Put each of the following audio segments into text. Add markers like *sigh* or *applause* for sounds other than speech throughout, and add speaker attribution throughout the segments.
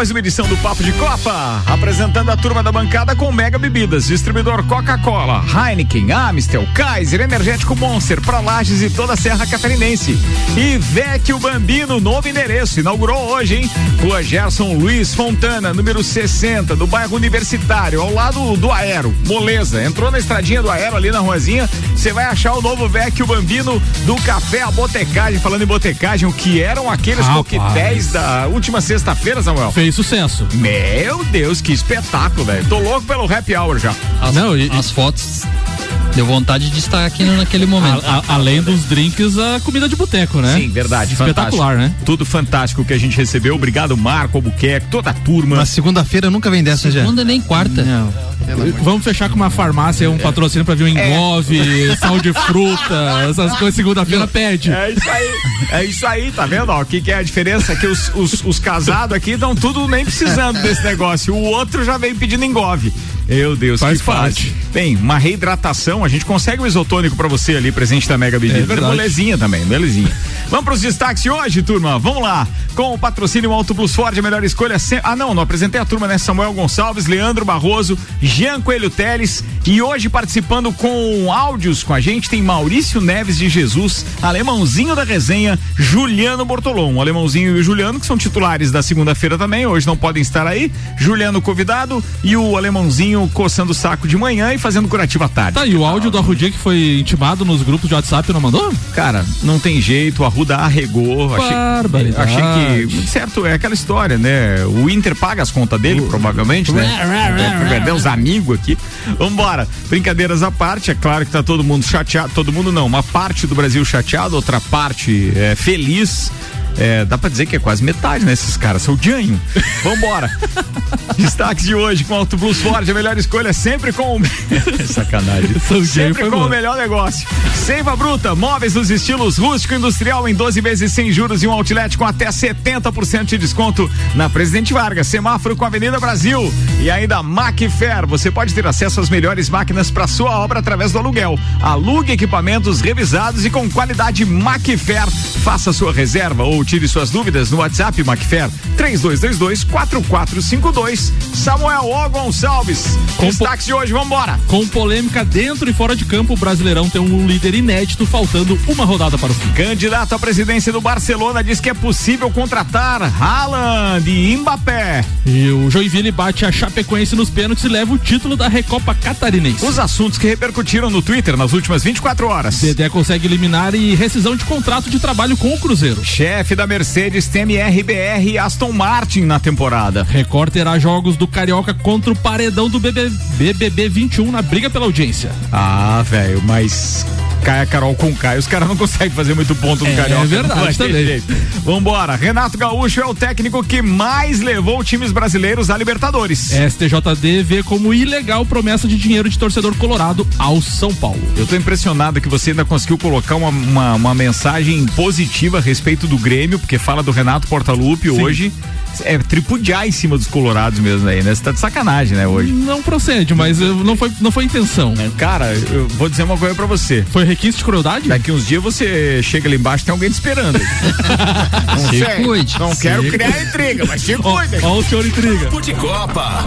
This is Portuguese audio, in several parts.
Speaker 1: mais uma edição do Papo de Copa. Apresentando a turma da bancada com Mega Bebidas, distribuidor Coca-Cola, Heineken, Amstel, Kaiser, Energético Monster, para Lages e toda a Serra Catarinense. E Vecchio Bambino, novo endereço, inaugurou hoje, hein? Rua Gerson Luiz Fontana, número 60, do bairro Universitário, ao lado do Aero. Moleza, entrou na estradinha do Aero ali na ruazinha, você vai achar o novo Vecchio Bambino do Café A Botecagem. Falando em botecagem, o que eram aqueles
Speaker 2: Rapaz.
Speaker 1: coquetéis da última sexta-feira, Samuel?
Speaker 2: Fez sucesso.
Speaker 1: Meu Deus, que espetáculo, velho. Tô louco pelo happy hour já.
Speaker 3: As,
Speaker 2: Não, e-
Speaker 3: as fotos deu vontade de estar aqui naquele momento.
Speaker 2: A- a- além dos drinks, a comida de boteco, né?
Speaker 1: Sim, verdade.
Speaker 2: Espetacular,
Speaker 1: fantástico.
Speaker 2: né?
Speaker 1: Tudo fantástico que a gente recebeu. Obrigado, Marco Albuquerque, toda a turma.
Speaker 4: Mas segunda-feira nunca vem dessa já.
Speaker 3: Segunda nem quarta.
Speaker 4: Não.
Speaker 2: Vamos fechar com uma farmácia, um patrocínio pra ver um engove, *laughs* sal de fruta, essas coisas. Segunda-feira pede.
Speaker 1: É isso aí, é isso aí, tá vendo? ó? O que, que é a diferença? É que os, os, os casados aqui estão tudo nem precisando desse negócio. O outro já vem pedindo engove. Meu Deus,
Speaker 2: Faz
Speaker 1: que
Speaker 2: parte.
Speaker 1: Bem, uma reidratação, a gente consegue um isotônico pra você ali, presente da Mega Bebidas.
Speaker 2: É verdade.
Speaker 1: Molezinha também, belezinha. Vamos pros destaques de hoje, turma. Vamos lá. Com o patrocínio Auto Plus Ford, a melhor escolha sempre. Ah, não, não apresentei a turma, né? Samuel Gonçalves, Leandro Barroso, Jean Coelho Teles. E hoje participando com áudios com a gente tem Maurício Neves de Jesus, Alemãozinho da resenha, Juliano Bortolom. O Alemãozinho e o Juliano, que são titulares da segunda-feira também, hoje não podem estar aí. Juliano convidado e o Alemãozinho coçando o saco de manhã e fazendo curativo à tarde.
Speaker 2: Tá, e o áudio do Arrudia que foi intimado nos grupos de WhatsApp não mandou?
Speaker 1: Cara, não tem jeito, a Ruda arregou. Achei, achei que. Certo, é aquela história, né? O Inter paga as contas dele, provavelmente, né? Deve perder os amigos aqui. Vambora. Brincadeiras à parte, é claro que tá todo mundo chateado. Todo mundo não, uma parte do Brasil chateado, outra parte é, feliz. É, dá pra dizer que é quase metade, né? Esses caras são o Janho. *laughs* Vambora. Destaques de hoje com Auto Plus Ford, a melhor escolha sempre com o. *laughs* Sacanagem.
Speaker 2: São *laughs*
Speaker 1: sempre com
Speaker 2: bom.
Speaker 1: o melhor negócio. Seiva Bruta, móveis nos estilos rústico e industrial em 12 vezes sem juros e um outlet com até 70% de desconto na Presidente Vargas, semáforo com a Avenida Brasil. E ainda Macfair, você pode ter acesso às melhores máquinas para sua obra através do aluguel. Alugue equipamentos revisados e com qualidade Macfair. Faça sua reserva ou tire suas dúvidas no WhatsApp Macfair 3222 4452. Samuel O Gonçalves.
Speaker 2: Com-
Speaker 1: Destaques de hoje, vambora.
Speaker 2: Com polêmica dentro e fora de campo, o Brasileirão tem um líder inédito, faltando uma rodada para o fim.
Speaker 1: Candidato à presidência do Barcelona diz que é possível contratar Haaland e Mbappé.
Speaker 2: E o Joinville bate a Chapecoense nos pênaltis e leva o título da Recopa Catarinense.
Speaker 1: Os assuntos que repercutiram no Twitter nas últimas 24 horas.
Speaker 2: Dedé consegue eliminar e rescisão de contrato de trabalho com o Cruzeiro.
Speaker 1: Chefe da Mercedes teme RBR e Aston Martin na temporada.
Speaker 2: Record terá jogos do Carioca contra o paredão do BB, BBB 21 na briga pela audiência.
Speaker 1: Ah, velho, mas Caia Carol com Caio, os caras não conseguem fazer muito ponto no
Speaker 2: É,
Speaker 1: Carioca.
Speaker 2: é verdade também.
Speaker 1: Vambora. Renato Gaúcho é o técnico que mais levou times brasileiros à Libertadores.
Speaker 2: STJD vê como ilegal promessa de dinheiro de torcedor colorado ao São Paulo.
Speaker 1: Eu tô impressionado que você ainda conseguiu colocar uma, uma, uma mensagem positiva a respeito do Grêmio, porque fala do Renato Portaluppi hoje. É tripudiar em cima dos colorados mesmo aí, né? Você tá de sacanagem, né, hoje.
Speaker 2: Não procede, mas eh, não foi, não foi intenção.
Speaker 1: Cara, eu vou dizer uma coisa pra você.
Speaker 2: Foi requinte de crueldade?
Speaker 1: Daqui uns dias você chega ali embaixo tem alguém te esperando. *laughs* não
Speaker 3: Se
Speaker 1: sei,
Speaker 3: cuide.
Speaker 1: Não
Speaker 3: Se
Speaker 1: quero
Speaker 3: cuide.
Speaker 1: criar intriga, mas se cuide.
Speaker 2: Ó, o senhor intriga.
Speaker 5: De Copa.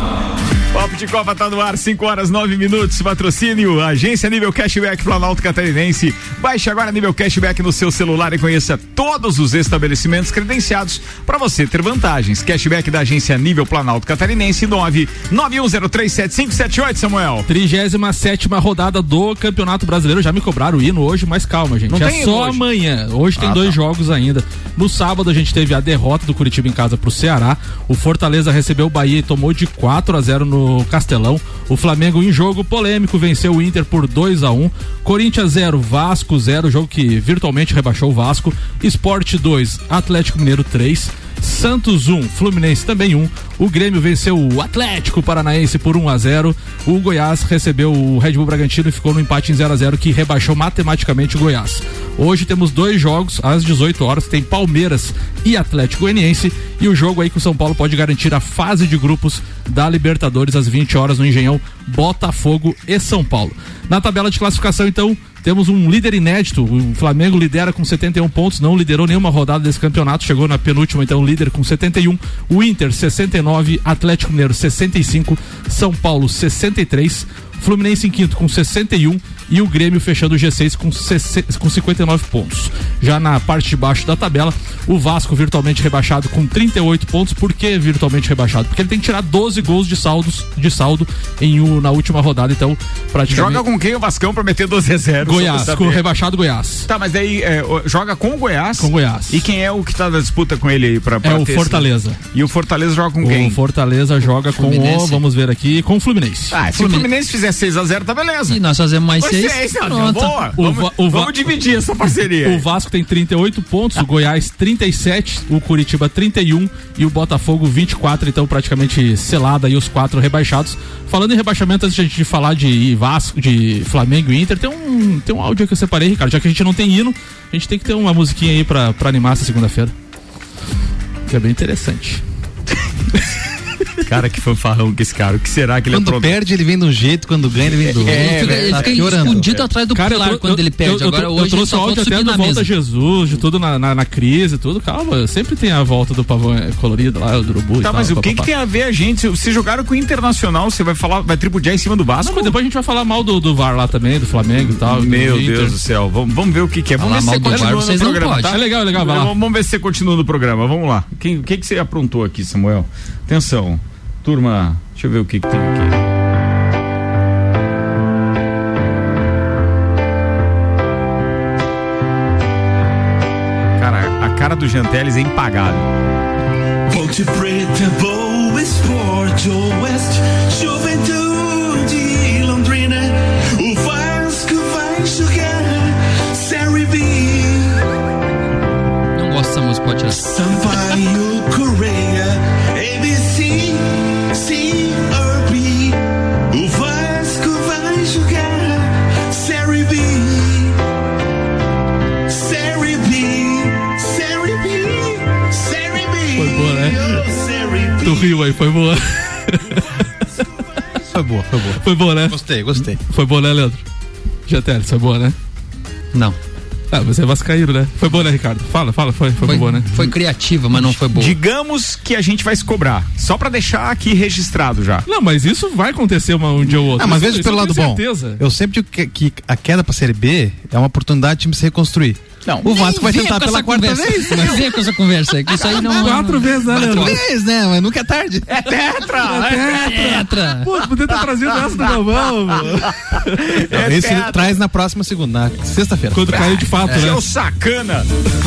Speaker 1: Papo de Copa tá no ar, 5 horas 9 minutos. Patrocínio, agência Nível Cashback Planalto Catarinense. Baixe agora Nível Cashback no seu celular e conheça todos os estabelecimentos credenciados para você ter vantagens. Cashback da agência Nível Planalto Catarinense 9 91037578, Samuel.
Speaker 2: 37 rodada do Campeonato Brasileiro. Já me cobraram o hino hoje, mas calma, gente.
Speaker 1: Não
Speaker 2: é
Speaker 1: tem
Speaker 2: só
Speaker 1: hoje?
Speaker 2: amanhã. Hoje tem
Speaker 1: Ah,
Speaker 2: dois
Speaker 1: tá.
Speaker 2: jogos ainda. No sábado a gente teve a derrota do Curitiba em casa pro Ceará. O Fortaleza recebeu o Bahia e tomou de 4 a 0 no Castelão. O Flamengo em jogo polêmico venceu o Inter por 2 a 1 Corinthians 0, Vasco 0, jogo que virtualmente rebaixou o Vasco. Esporte 2, Atlético Mineiro 3. Santos 1, Fluminense também 1. O Grêmio venceu o Atlético Paranaense por 1 a 0. O Goiás recebeu o Red Bull Bragantino e ficou no empate em 0 a 0 que rebaixou matematicamente o Goiás. Hoje temos dois jogos às 18 horas, tem Palmeiras e Atlético Goianiense e o jogo aí que o São Paulo pode garantir a fase de grupos da Libertadores às 20 horas no Engenhão Botafogo e São Paulo. Na tabela de classificação então, Temos um líder inédito. O Flamengo lidera com 71 pontos, não liderou nenhuma rodada desse campeonato, chegou na penúltima, então líder com 71. O Inter 69, Atlético Mineiro 65, São Paulo 63, Fluminense em quinto com 61 e o Grêmio fechando o G6 com, com 59 pontos. Já na parte de baixo da tabela, o Vasco virtualmente rebaixado com 38 pontos. Por que virtualmente rebaixado? Porque ele tem que tirar 12 gols de saldos de saldo em um, na última rodada, então praticamente.
Speaker 1: Joga com quem o Vascão pra meter 12 a 0?
Speaker 2: Goiás, com o rebaixado Goiás.
Speaker 1: Tá, mas aí é, joga com o Goiás?
Speaker 2: Com o Goiás.
Speaker 1: E quem é o que tá na disputa com ele aí pra, pra
Speaker 2: É o Fortaleza.
Speaker 1: Esse... E o Fortaleza joga com quem?
Speaker 2: O Fortaleza joga Fluminense. com o, vamos ver aqui, com o Fluminense.
Speaker 1: Ah, se Fluminense. o Fluminense fizer 6 a 0 tá beleza.
Speaker 3: E nós fazemos mais 6. 6
Speaker 1: não, boa. O, vamos, o, vamos dividir essa parceria.
Speaker 2: O Vasco tem 38 pontos, o Goiás 37, o Curitiba 31 e o Botafogo 24, então praticamente selada aí os quatro rebaixados. Falando em rebaixamento, antes de a gente falar de Vasco, de Flamengo e Inter, tem um, tem um áudio que eu separei, Ricardo. Já que a gente não tem hino, a gente tem que ter uma musiquinha aí pra, pra animar essa segunda-feira. Que é bem interessante. *laughs*
Speaker 1: Cara, que fanfarrão que esse cara. O que será que ele
Speaker 4: Quando perde, ele vem de um jeito, quando ganha, ele vem do outro.
Speaker 3: É, ele fica, ele tá fica escondido é. atrás do cara, pilar quando ele perde.
Speaker 2: Eu,
Speaker 3: Agora,
Speaker 2: eu,
Speaker 3: hoje,
Speaker 2: eu trouxe o áudio até do Volta Jesus, de tudo na, na, na, crise, tudo. Calma, sempre tem a volta do pavão é, colorido lá, o do urubu
Speaker 1: Tá,
Speaker 2: tal,
Speaker 1: mas o que, que tem a ver a gente? Se jogaram com o Internacional, você vai falar, vai tripudiar em cima do Vasco? Não,
Speaker 2: mas depois a gente vai falar mal do, do VAR lá também, do Flamengo e tal.
Speaker 1: Meu do Deus do céu. Vamos, vamos ver o que, que é. Vamos ver se continua no programa, tá?
Speaker 2: É legal, é legal, vai lá.
Speaker 1: Vamos ver se você continua no programa. Vamos lá. O que, que, que você aprontou aqui, Samuel? Atenção. Turma, deixa eu ver o que, que tem aqui. Cara, a cara do Janteles é impagável. Ponte Preta, Boa Esporte Oeste, Juventude Londrina, o Vasco vai jogar Série B.
Speaker 3: Não gosto dessa música, pode tirar. Sampaio Correia,
Speaker 2: Tu riu aí, foi boa.
Speaker 4: Foi boa, foi boa.
Speaker 2: Foi boa, né?
Speaker 4: Gostei, gostei.
Speaker 2: Foi boa, né, Leandro? Getelis, foi boa, né?
Speaker 3: Não.
Speaker 2: Ah, você é vascaíno, né? Foi boa, né, Ricardo? Fala, fala, foi, foi, foi boa, né?
Speaker 3: Foi criativa, mas não foi boa.
Speaker 1: Digamos que a gente vai se cobrar, só pra deixar aqui registrado já.
Speaker 2: Não, mas isso vai acontecer uma, um dia ou outro.
Speaker 4: Ah, mas
Speaker 2: veja
Speaker 4: pelo lado bom. Eu sempre digo que, que a queda pra Série B é uma oportunidade de time se reconstruir.
Speaker 3: Não,
Speaker 4: o Vasco vai tentar pela quarta conversa. vez.
Speaker 3: Não vem com essa conversa aí, que isso aí não.
Speaker 2: Quatro vezes, né,
Speaker 4: Quatro vezes, né? Mas nunca é tarde.
Speaker 1: É tetra!
Speaker 3: É tetra!
Speaker 2: Pô, podia ter trazido essa do Galvão, *laughs*
Speaker 4: é Esse tetra. traz na próxima segunda, sexta-feira.
Speaker 2: Quando caiu de fato,
Speaker 1: é.
Speaker 2: né?
Speaker 1: Seu sacana!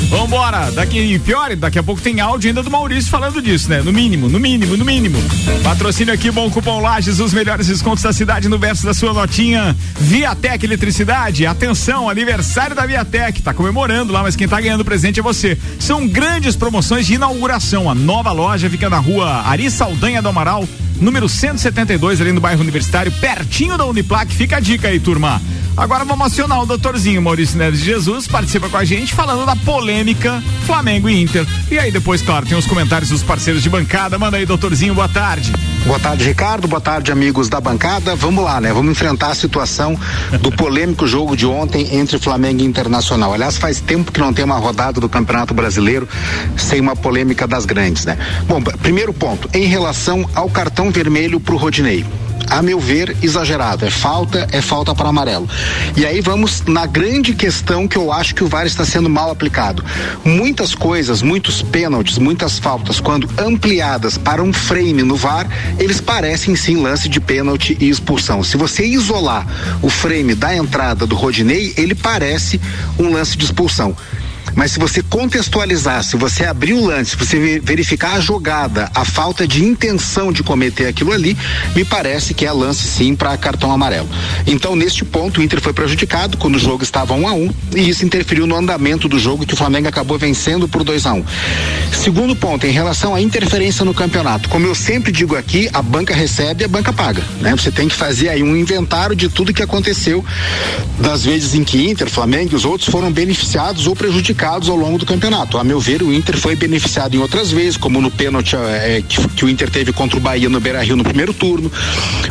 Speaker 1: Vambora! Daqui, pior, daqui a pouco tem áudio ainda do Maurício falando disso, né? No mínimo, no mínimo, no mínimo. Patrocínio aqui, bom cupom Lages, os melhores descontos da cidade no verso da sua notinha. Viatec Eletricidade, atenção, aniversário da Viatec, tá comemorando lá, mas quem tá ganhando presente é você. São grandes promoções de inauguração. A nova loja fica na rua Ari Saldanha do Amaral, número 172, ali no bairro Universitário, pertinho da Uniplac. Fica a dica aí, turma. Agora vamos acionar o doutorzinho Maurício Neves de Jesus, participa com a gente falando da polêmica Flamengo e Inter. E aí depois, claro, tem os comentários dos parceiros de bancada. Manda aí, doutorzinho, boa tarde.
Speaker 5: Boa tarde, Ricardo. Boa tarde, amigos da bancada. Vamos lá, né? Vamos enfrentar a situação do *laughs* polêmico jogo de ontem entre Flamengo e Internacional. Aliás, faz tempo que não tem uma rodada do Campeonato Brasileiro sem uma polêmica das grandes, né? Bom, primeiro ponto, em relação ao cartão vermelho pro Rodinei a meu ver, exagerado. É falta, é falta para amarelo. E aí vamos na grande questão que eu acho que o VAR está sendo mal aplicado. Muitas coisas, muitos pênaltis, muitas faltas, quando ampliadas para um frame no VAR, eles parecem sim lance de pênalti e expulsão. Se você isolar o frame da entrada do Rodinei, ele parece um lance de expulsão. Mas se você contextualizar, se você abrir o lance, se você verificar a jogada, a falta de intenção de cometer aquilo ali, me parece que é lance sim para cartão amarelo. Então, neste ponto, o Inter foi prejudicado quando o jogo estava um a um e isso interferiu no andamento do jogo que o Flamengo acabou vencendo por 2 a 1 um. Segundo ponto, em relação à interferência no campeonato, como eu sempre digo aqui, a banca recebe, a banca paga, né? Você tem que fazer aí um inventário de tudo que aconteceu das vezes em que Inter, Flamengo e os outros foram beneficiados ou prejudicados prejudicados ao longo do campeonato. A meu ver, o Inter foi beneficiado em outras vezes, como no pênalti é, que, que, o Inter teve contra o Bahia no Beira Rio no primeiro turno,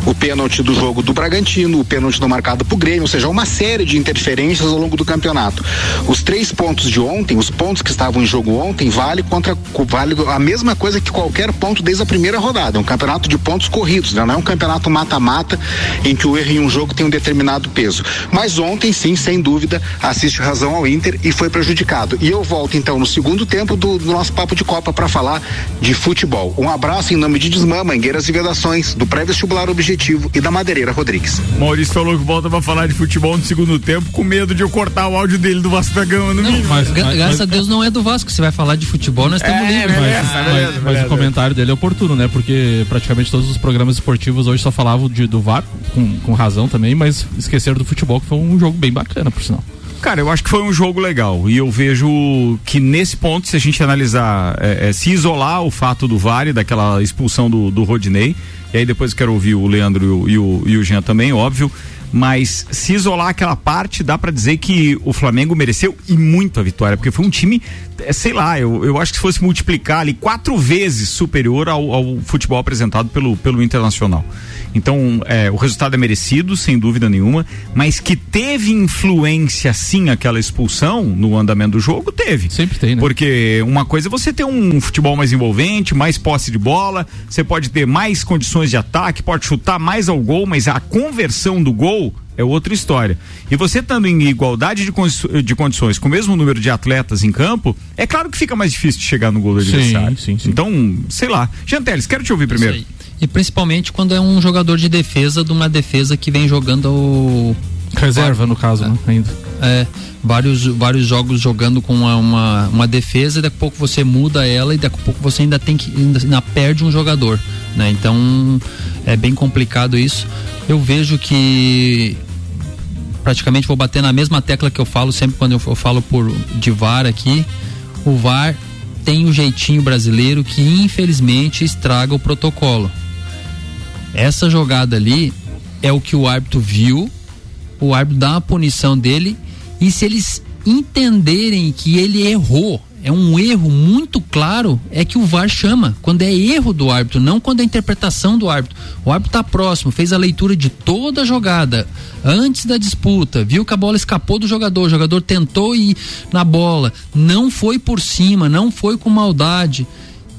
Speaker 5: o pênalti do jogo do Bragantino, o pênalti não marcado pro Grêmio, ou seja, uma série de interferências ao longo do campeonato. Os três pontos de ontem, os pontos que estavam em jogo ontem, vale contra vale a mesma coisa que qualquer ponto desde a primeira rodada. É um campeonato de pontos corridos, né? não é um campeonato mata-mata em que o erro em um jogo tem um determinado peso. Mas ontem, sim, sem dúvida, assiste razão ao Inter e foi prejudicado. E eu volto então no segundo tempo do, do nosso papo de Copa para falar de futebol. Um abraço em nome de Desmã, Mangueiras e Vedações, do pré-vestibular Objetivo e da Madeireira Rodrigues.
Speaker 1: Maurício falou que volta para falar de futebol no segundo tempo, com medo de eu cortar o áudio dele do Vasco da Gama no
Speaker 6: não,
Speaker 1: mínimo.
Speaker 6: Mas, mas, graças mas, a Deus não é do Vasco, você vai falar de futebol, nós estamos é, livres.
Speaker 2: Mas, mas, beleza, mas o comentário dele é oportuno, né? Porque praticamente todos os programas esportivos hoje só falavam de, do VAR, com, com razão também, mas esqueceram do futebol, que foi um jogo bem bacana, por sinal.
Speaker 1: Cara, eu acho que foi um jogo legal. E eu vejo que nesse ponto, se a gente analisar, é, é, se isolar o fato do VAR, daquela expulsão do, do Rodinei, e aí depois quero ouvir o Leandro e o, e o Jean também, óbvio. Mas se isolar aquela parte, dá para dizer que o Flamengo mereceu e muito a vitória, porque foi um time, é, sei lá, eu, eu acho que se fosse multiplicar ali quatro vezes superior ao, ao futebol apresentado pelo, pelo Internacional. Então, é, o resultado é merecido, sem dúvida nenhuma, mas que teve influência sim aquela expulsão no andamento do jogo, teve.
Speaker 2: Sempre tem, né?
Speaker 1: Porque uma coisa é você ter um futebol mais envolvente, mais posse de bola, você pode ter mais condições de ataque, pode chutar mais ao gol, mas a conversão do gol é outra história. E você estando em igualdade de, de condições, com o mesmo número de atletas em campo, é claro que fica mais difícil de chegar no gol do adversário. Sim, sim, sim. Então, sei lá. Janteles, quero te ouvir primeiro.
Speaker 6: E principalmente quando é um jogador de defesa de uma defesa que vem jogando o.
Speaker 2: Reserva, no caso, é, né? Ainda.
Speaker 6: É, vários, vários jogos jogando com uma, uma, uma, defesa, e daqui a pouco você muda ela e daqui a pouco você ainda tem que. ainda, ainda perde um jogador. Né? Então é bem complicado isso. Eu vejo que praticamente vou bater na mesma tecla que eu falo sempre quando eu, falo por de VAR aqui. O VAR tem o um jeitinho brasileiro que infelizmente estraga o protocolo. Essa jogada ali é o que o árbitro viu, o árbitro dá a punição dele e se eles entenderem que ele errou, é um erro muito claro, é que o VAR chama. Quando é erro do árbitro, não quando é interpretação do árbitro. O árbitro está próximo, fez a leitura de toda a jogada antes da disputa, viu que a bola escapou do jogador, o jogador tentou ir na bola, não foi por cima, não foi com maldade,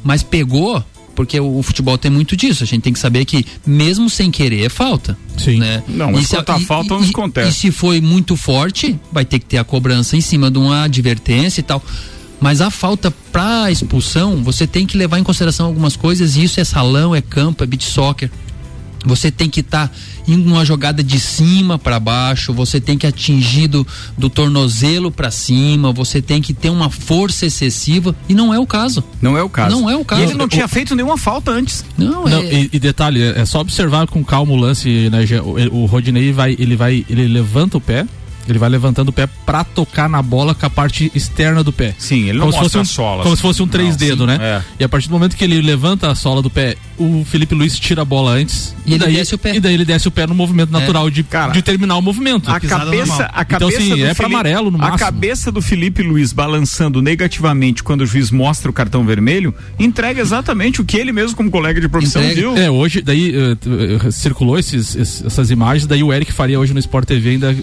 Speaker 6: mas pegou, porque o, o, futebol tem muito disso. A gente tem que saber que, mesmo sem querer, é falta.
Speaker 1: Sim.
Speaker 6: Né?
Speaker 1: Não, mas quando tá falta, não acontece.
Speaker 6: E se foi muito forte, vai ter que ter a cobrança em cima de uma advertência e tal. Mas a falta para expulsão, você tem que levar em consideração algumas coisas, e isso é salão, é campo, é beat soccer. Você tem que estar tá indo numa jogada de cima para baixo, você tem que atingir do, do tornozelo para cima, você tem que ter uma força excessiva e não é o caso.
Speaker 1: Não é o caso.
Speaker 6: Não é o caso.
Speaker 1: E ele não tinha o... feito nenhuma falta antes.
Speaker 2: Não, não é... e, e, detalhe, é só observar com calma o lance, né? O, o Rodinei vai, ele vai, ele levanta o pé, ele vai levantando o pé pra tocar na bola com a parte externa do pé.
Speaker 1: Sim, ele não como mostra um, a sola.
Speaker 2: Como assim. se fosse um três dedos, né? É. E a partir do momento que ele levanta a sola do pé, o Felipe Luiz tira a bola antes.
Speaker 6: E, e daí, desce o pé.
Speaker 2: E daí ele desce o pé no movimento é. natural de, Cara, de terminar o movimento.
Speaker 1: A cabeça, a cabeça
Speaker 2: então, assim, é para amarelo no máximo.
Speaker 1: A cabeça do Felipe Luiz balançando negativamente quando o juiz mostra o cartão vermelho, entrega exatamente o que ele mesmo como colega de profissão entrega. viu.
Speaker 2: É, hoje daí uh, circulou esses, essas imagens, daí o Eric Faria hoje no Sport TV ainda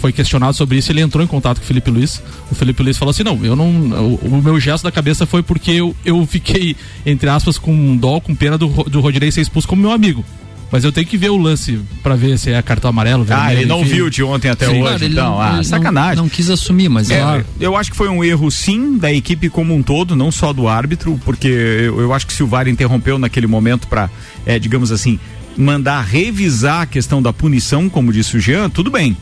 Speaker 2: foi questionado sobre isso, ele entrou em contato com o Felipe Luiz. O Felipe Luiz falou assim: não, eu não. O, o meu gesto da cabeça foi porque eu, eu fiquei, entre aspas, com dó, com pena do, do Rodinei ser expulso como meu amigo. Mas eu tenho que ver o lance para ver se é cartão amarelo.
Speaker 1: Vermelho, ah, ele não enfim. viu de ontem até sim, hoje, claro, então. Não, ah, sacanagem.
Speaker 6: Não, não, quis assumir, mas
Speaker 1: é, claro. Eu acho que foi um erro, sim, da equipe como um todo, não só do árbitro, porque eu, eu acho que se o VAR interrompeu naquele momento para, é, digamos assim, mandar revisar a questão da punição, como disse o Jean, tudo bem.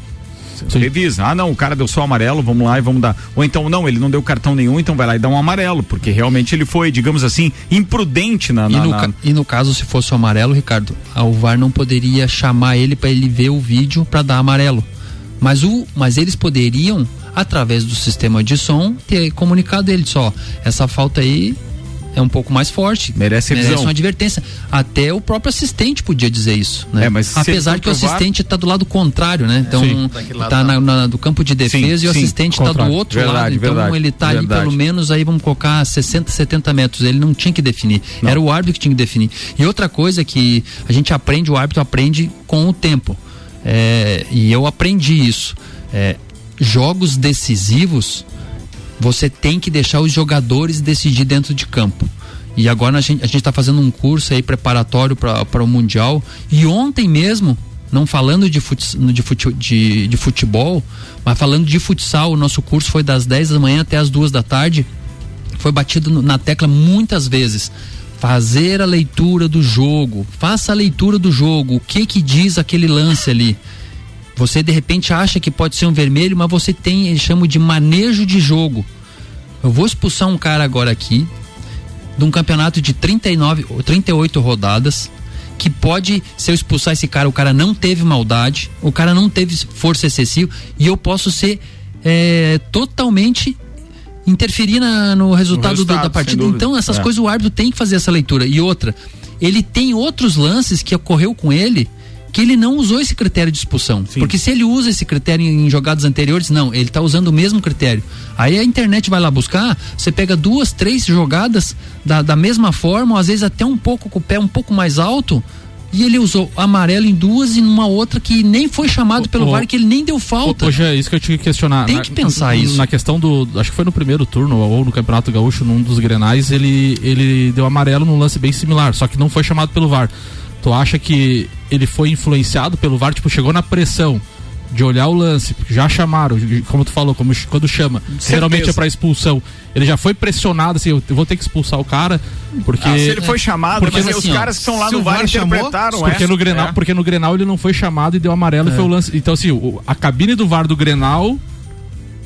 Speaker 1: Sim. Revisa. Ah, não, o cara deu só amarelo, vamos lá e vamos dar. Ou então, não, ele não deu cartão nenhum, então vai lá e dá um amarelo, porque realmente ele foi, digamos assim, imprudente na. na,
Speaker 6: e, no,
Speaker 1: na...
Speaker 6: e no caso, se fosse o amarelo, Ricardo, o VAR não poderia chamar ele para ele ver o vídeo para dar amarelo. Mas, o, mas eles poderiam, através do sistema de som, ter comunicado ele só. Essa falta aí é um pouco mais forte.
Speaker 1: Merece revisão.
Speaker 6: uma advertência. Até o próprio assistente podia dizer isso, né?
Speaker 1: É, mas
Speaker 6: Apesar que o assistente está do lado contrário, né? Então
Speaker 2: Sim.
Speaker 6: tá na, na- do campo de defesa
Speaker 1: Sim,
Speaker 6: e o
Speaker 1: sim,
Speaker 6: assistente está do outro
Speaker 1: Verdade,
Speaker 6: lado. Então
Speaker 1: verdade,
Speaker 6: ele tá ali pelo menos aí vamos colocar 60, 70 metros. Ele não tinha que definir. Era o árbitro que tinha que definir. E outra coisa que a gente aprende, o árbitro aprende com o tempo. É, e eu aprendi isso. É, jogos decisivos, você tem que deixar os jogadores decidir dentro de campo. E agora a gente está fazendo um curso aí preparatório para o Mundial. E ontem mesmo, não falando de, fut, de, fute, de, de futebol, mas falando de futsal, o nosso curso foi das 10 da manhã até as duas da tarde. Foi batido na tecla muitas vezes. Fazer a leitura do jogo. Faça a leitura do jogo. O que que diz aquele lance ali? Você de repente acha que pode ser um vermelho, mas você tem, eles chamam de manejo de jogo. Eu vou expulsar um cara agora aqui, de um campeonato de 39 ou 38 rodadas, que pode, se eu expulsar esse cara, o cara não teve maldade, o cara não teve força excessiva, e eu posso ser é, totalmente interferir na- no resultado, do-
Speaker 1: resultado,
Speaker 6: da partida. Então, essas
Speaker 1: É.
Speaker 6: coisas o árbitro tem que fazer essa leitura. E outra, ele tem outros lances que ocorreu com ele que ele não usou esse critério de expulsão. Porque se ele usa esse critério em, jogadas anteriores, não, ele está usando o mesmo critério. Aí a internet vai lá buscar, você pega duas, três jogadas da, da mesma forma, ou às vezes até um pouco com o pé um pouco mais alto. E ele usou amarelo em duas e numa outra que nem foi chamado pelo
Speaker 2: ô,
Speaker 6: VAR, que ele nem deu falta.
Speaker 2: Hoje é isso que eu tinha que questionar.
Speaker 6: Tem
Speaker 2: Na-
Speaker 6: que pensar isso.
Speaker 2: Na questão do. Acho que foi no primeiro turno ou no Campeonato Gaúcho, num dos grenais, ele, ele deu amarelo num lance bem similar, só que não foi chamado pelo VAR. Tu acha que ele foi influenciado pelo VAR? Tipo, chegou na pressão de olhar o lance, já chamaram, como tu falou, como quando chama, geralmente é pra expulsão. Ele já foi pressionado, assim, eu vou ter que expulsar o cara, porque.
Speaker 1: Ah, se ele foi chamado,
Speaker 2: Porque
Speaker 1: mas
Speaker 6: assim,
Speaker 1: os
Speaker 6: ó,
Speaker 1: caras que estão lá no VAR
Speaker 4: VAR chamou,
Speaker 1: interpretaram
Speaker 2: Porque
Speaker 1: essa.
Speaker 2: no, Grenal,
Speaker 1: É.
Speaker 2: porque no Grenal ele não foi chamado e deu amarelo e foi o lance. Então, assim, a cabine do VAR do Grenal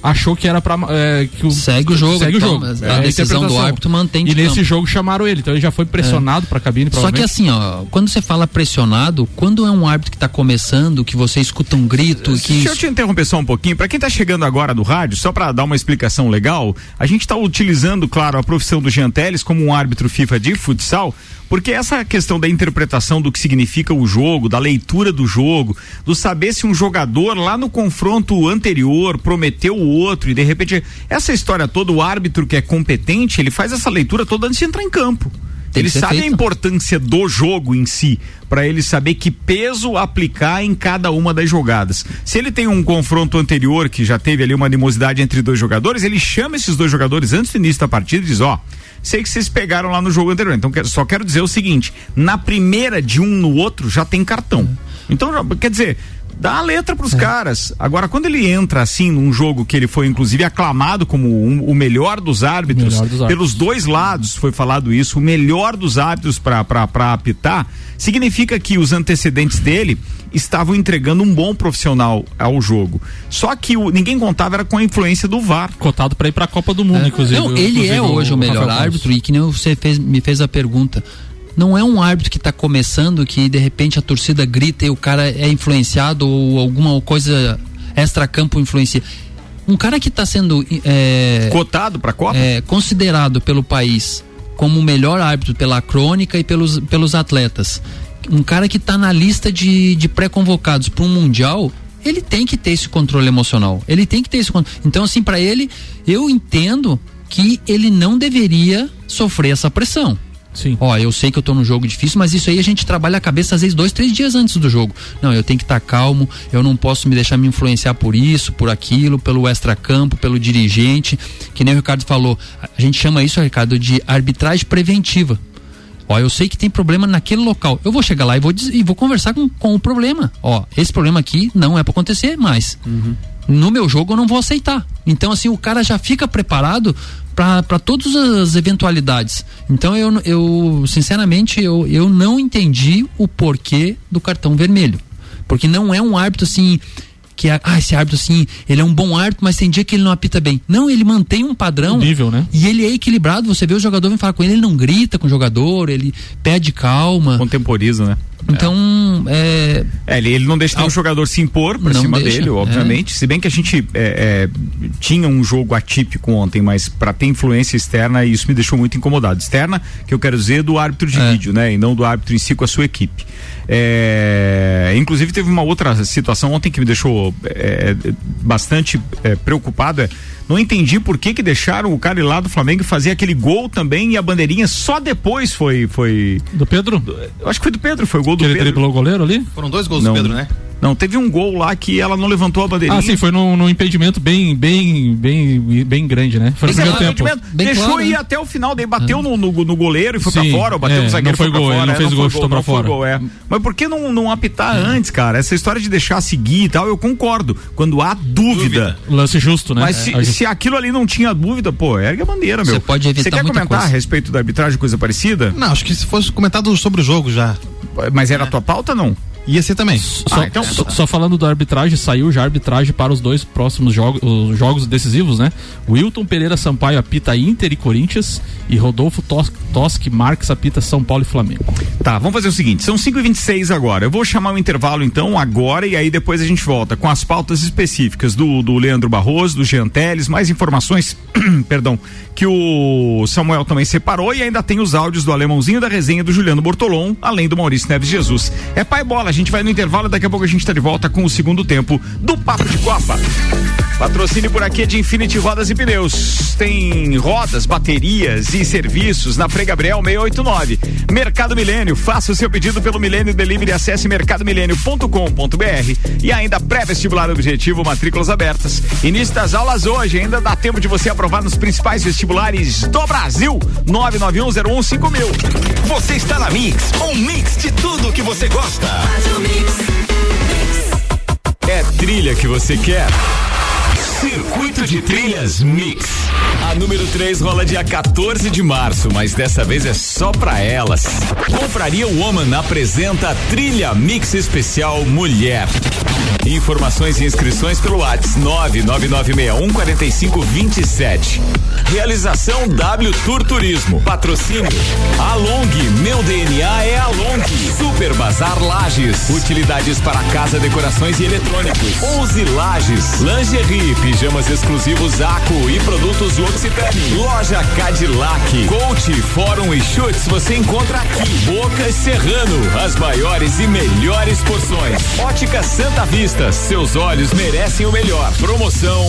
Speaker 2: achou que era pra. é, que o,
Speaker 6: Segue o jogo,
Speaker 2: Segue
Speaker 6: então,
Speaker 2: o jogo.
Speaker 6: a
Speaker 2: É
Speaker 6: decisão do árbitro mantém de
Speaker 2: E nesse
Speaker 6: campo.
Speaker 2: jogo chamaram ele, então ele já foi pressionado pra cabine,
Speaker 6: Só que assim, ó, quando você fala pressionado, quando é um árbitro que tá começando, que você escuta um grito, que
Speaker 1: Deixa eu te interromper só um pouquinho. Pra quem tá chegando agora do rádio, só pra dar uma explicação legal, a gente tá utilizando, claro, a profissão do Jean Teles como um árbitro FIFA de futsal, porque essa questão da interpretação do que significa o jogo, da leitura do jogo, do saber se um jogador lá no confronto anterior prometeu o outro e de repente essa história toda, o árbitro que é competente, ele faz essa leitura toda antes de entrar em campo.
Speaker 6: Tem
Speaker 1: ele sabe a
Speaker 6: feito.
Speaker 1: importância do jogo em si, para ele saber que peso aplicar em cada uma das jogadas. Se ele tem um confronto anterior que já teve ali uma animosidade entre dois jogadores, ele chama esses dois jogadores antes do início da partida e diz: Ó, sei que vocês pegaram lá no jogo anterior. Então só quero dizer o seguinte: na primeira de um no outro já tem cartão. Então, quer dizer. Dá a letra
Speaker 6: É.
Speaker 1: pros caras. Agora, quando ele entra assim num jogo que ele foi inclusive aclamado como um- o melhor dos árbitros,
Speaker 2: Melhor dos árbitros.
Speaker 1: pelos dois lados foi falado isso, o melhor dos árbitros para apitar, significa que os antecedentes dele estavam entregando um bom profissional ao jogo. Só que o, ninguém contava era com a influência do VAR.
Speaker 2: Cotado pra ir pra Copa do Mundo, inclusive.
Speaker 6: Não, ele
Speaker 2: inclusive
Speaker 6: é hoje o, melhor
Speaker 2: Rafael Campos.
Speaker 6: árbitro e que nem você fez, me fez a pergunta. Não é um árbitro que está começando que de repente a torcida grita e o cara é influenciado ou alguma coisa extra-campo influencia. Um cara que está sendo é,
Speaker 1: Cotado para a Copa?
Speaker 6: é, considerado pelo país como o melhor árbitro pela crônica e pelos, pelos atletas, um cara que está na lista de, de pré-convocados para um mundial, ele tem que ter esse controle emocional. Ele tem que ter esse controle. Então, assim, para ele, eu entendo que ele não deveria sofrer essa pressão.
Speaker 2: Sim.
Speaker 6: Ó, eu sei que eu tô num jogo difícil, mas isso aí a gente trabalha a cabeça às vezes dois, três dias antes do jogo. Não, eu tenho que estar calmo, eu não posso me deixar me influenciar por isso, por aquilo, pelo extracampo, pelo dirigente. Que nem o Ricardo falou, a gente chama isso, Ricardo, de arbitragem preventiva. Ó, eu sei que tem problema naquele local. Eu vou chegar lá e vou, e vou conversar com, com o problema. Ó, esse problema aqui não é para acontecer mais. No meu jogo eu não vou aceitar. Então, assim, o cara já fica preparado para todas as eventualidades. Então, eu, eu sinceramente, eu, eu não entendi o porquê do cartão vermelho. Porque não é um árbitro assim que é, ah, esse árbitro assim, ele é um bom árbitro, mas tem dia que ele não apita bem. Não, ele mantém um padrão.
Speaker 2: Nível, né?
Speaker 6: E ele é equilibrado, você vê o jogador vem falar com ele, ele não grita com o jogador, ele pede calma.
Speaker 1: Contemporiza, né?
Speaker 6: Então, é,
Speaker 1: É, ele, ele não deixa nenhum jogador se impor por
Speaker 6: Não
Speaker 1: cima
Speaker 6: deixa,
Speaker 1: dele,
Speaker 6: é.
Speaker 1: obviamente. Se bem que a gente é, é, tinha um jogo atípico ontem, mas para ter influência externa, isso me deixou muito incomodado. Externa, que eu quero dizer, do árbitro de
Speaker 6: É.
Speaker 1: vídeo, né? E não do árbitro em si com a sua equipe. É, inclusive teve uma outra situação ontem que me deixou é, bastante é, preocupado. É, não entendi por que que deixaram o cara ir lá do Flamengo fazer aquele gol também e a bandeirinha só depois foi foi
Speaker 2: Do Pedro?
Speaker 1: eu acho que foi do Pedro, foi o gol do
Speaker 2: Que ele
Speaker 1: Pedro.
Speaker 2: driblou o goleiro ali?
Speaker 4: Foram dois gols
Speaker 1: Não.
Speaker 4: do Pedro, né?
Speaker 1: Não, teve um gol lá que ela não levantou a bandeirinha.
Speaker 2: Ah, sim, foi num, num impedimento bem, bem, bem, bem grande, né? Foi no primeiro
Speaker 1: é
Speaker 2: tempo.
Speaker 1: impedimento.
Speaker 6: Bem
Speaker 1: Deixou
Speaker 6: claro,
Speaker 1: ir
Speaker 6: né?
Speaker 1: até o final, daí bateu no, no, no goleiro e foi
Speaker 2: Sim,
Speaker 1: pra fora, ou bateu
Speaker 2: é,
Speaker 1: no zagueiro
Speaker 2: não foi
Speaker 1: foi pra
Speaker 2: gol,
Speaker 1: fora.
Speaker 2: ele não
Speaker 1: é,
Speaker 2: fez
Speaker 1: foi
Speaker 2: gol, chutou pra
Speaker 1: não foi
Speaker 2: fora.
Speaker 1: gol, é. Mas por que não, não apitar antes, cara? Essa história de deixar seguir e tal, eu concordo. Quando há dúvida.
Speaker 2: Lance justo, né?
Speaker 1: Mas
Speaker 2: É,
Speaker 1: se,
Speaker 2: a gente-
Speaker 1: se aquilo ali não tinha dúvida, pô, ergue a bandeira, meu.
Speaker 6: Você pode evitar
Speaker 1: Você quer
Speaker 6: muita
Speaker 1: comentar
Speaker 6: coisa.
Speaker 1: a respeito da arbitragem, coisa parecida?
Speaker 4: Não, acho que se fosse comentado sobre o jogo já.
Speaker 1: Mas era a tua pauta, não?
Speaker 4: Ia ser também.
Speaker 2: Só,
Speaker 1: Ah, então-
Speaker 2: só, só falando da arbitragem, saiu já a arbitragem para os dois próximos jogos, os jogos decisivos, né? Wilton Pereira Sampaio apita Inter e Corinthians e Rodolfo Tos- Toschi Marques apita São Paulo e Flamengo.
Speaker 1: Tá, vamos fazer o seguinte, são 5 e 26 agora. Eu vou chamar o intervalo então agora e aí depois a gente volta com as pautas específicas do, do Leandro Barroso, do Jean Teles, mais informações, *clears throat* perdão, que o Samuel também separou e ainda tem os áudios do Alemãozinho da resenha do Juliano Bortolom, além do Maurício Neves Jesus. É pai bola, a gente vai no intervalo daqui a pouco a gente tá de volta com o segundo tempo do Papo de Copa. Patrocínio por aqui é de Infinity Rodas e Pneus. Tem rodas, baterias e serviços na Frei Gabriel 689. Mercado Milênio, faça o seu pedido pelo Milênio Delivery, acesse mercadomilênio.com.br e ainda pré-vestibular objetivo, matrículas abertas. Início das aulas hoje, ainda dá tempo de você aprovar nos principais vestibulares do Brasil. 991015000.
Speaker 7: Você está na Mix, um mix de tudo que você gosta.
Speaker 1: É trilha que você quer.
Speaker 7: Circuito de Trilhas Mix.
Speaker 8: A número 3 rola dia 14 de março, mas dessa vez é só pra elas. Compraria Woman apresenta Trilha Mix Especial Mulher. Informações e inscrições pelo WhatsApp 999614527. Realização W Tour Turismo. Patrocínio Along, meu DNA é Along. Super Bazar Lages. Utilidades para casa, decorações e eletrônicos. 11 Lages. Lingerie, pijamas exclusivos Aco e produtos L'Occitane. Loja Cadillac. Coach, Fórum e Chutes você encontra aqui. Bocas Serrano, as maiores e melhores porções. Ótica Santa Vista, seus olhos merecem o melhor. Promoção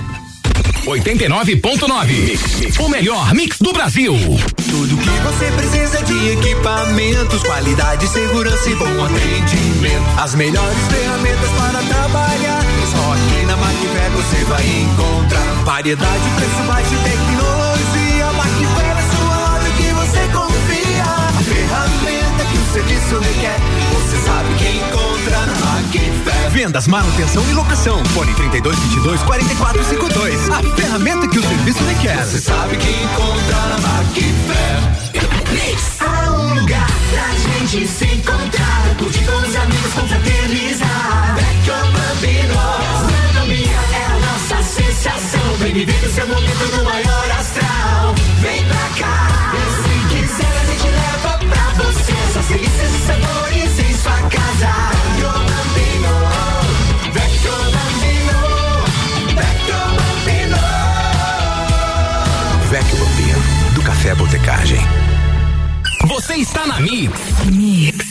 Speaker 9: 89.9. O melhor mix do Brasil.
Speaker 3: Tudo que você precisa de equipamentos, qualidade, segurança e bom atendimento. As melhores ferramentas para trabalhar. Só aqui na Macfer você vai encontrar variedade, preço baixo e tecnologia. Macfer é sua loja que você confia. A ferramenta que o serviço requer. Você sabe que encontra.
Speaker 10: Vendas, manutenção e locação. Fone 3222 4452. A ferramenta que o serviço requer.
Speaker 3: Você sabe que encontra na Macfer.
Speaker 11: Há um lugar pra gente se encontrar, curtir com os amigos, confraternizar. Vecchio Bambino, gastronomia é a nossa sensação. Vem viver o seu momento no maior astral. Vem pra cá, se quiser a gente leva pra você. Só delícias e sabores em sua casa.
Speaker 10: Café Botecagem.
Speaker 9: Você está na Mix.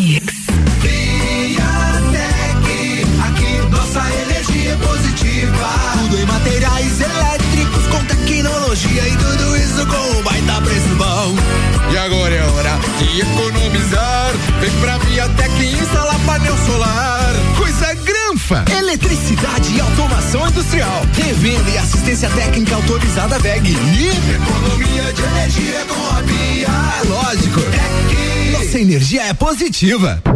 Speaker 3: Aqui nossa energia é positiva. Tudo em materiais elétricos com tecnologia e tudo isso com um baita preço bom. E agora é hora de economizar. Vem pra Viatec instalar painel solar. Coisa granfa. Eletricidade e automação industrial. Revenda e assistência técnica autorizada VEG. E economia de energia com a Bia. É lógico. Nossa energia é positiva.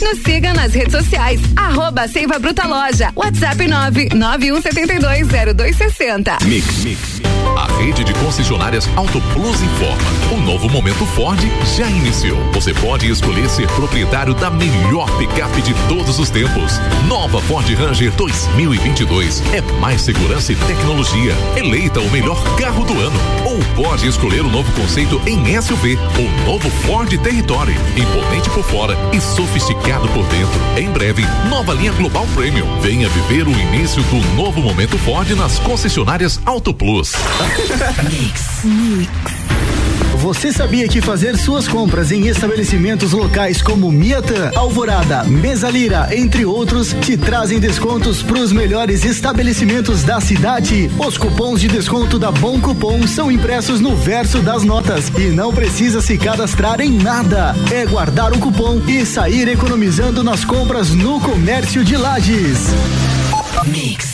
Speaker 12: Nos siga nas redes sociais, arroba Seiva Bruta Loja, WhatsApp 991720260.
Speaker 13: Mix, mix. A rede de concessionárias Auto Plus informa. O novo momento Ford já iniciou. Você pode escolher ser proprietário da melhor picape de todos os tempos. Nova Ford Ranger 2022. É mais segurança e tecnologia. Eleita o melhor carro do ano. Ou pode escolher o novo conceito em SUV. O novo Ford Territory. Imponente por fora e sofisticado por dentro. Em breve, nova linha Global Premium. Venha viver o início do novo momento Ford nas concessionárias Auto Plus.
Speaker 14: Você sabia que fazer suas compras em estabelecimentos locais como Miatan, Alvorada, Mesa Lira, entre outros, te trazem descontos para os melhores estabelecimentos da cidade? Os cupons de desconto da Bom Cupom são impressos no verso das notas e não precisa se cadastrar em nada. É guardar o cupom e sair economizando nas compras no comércio de lajes.
Speaker 11: Mix.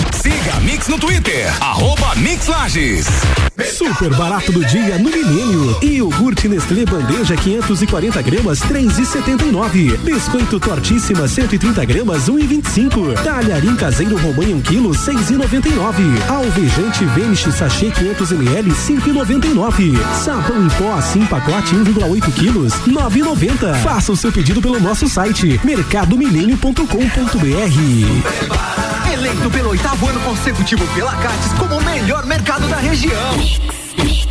Speaker 9: Siga a Mix no Twitter, arroba Mix Lages.
Speaker 15: Super barato do dia no Milênio. Iogurte Nestlé Bandeja 540 gramas 3,79. Biscoito Tortíssima 130 gramas 1,25. Talharim caseiro Romanha 1 kg 6,99. Alvejante Vanish sachê 500 ml 5,99. Sabão em pó assim pacote 1,8 quilos 9,90. Faça o seu pedido pelo nosso site mercadomilênio.com.br.
Speaker 10: Eleito pelo oitavo ano consecutivo pela Cates como o melhor mercado da região. mix, mix.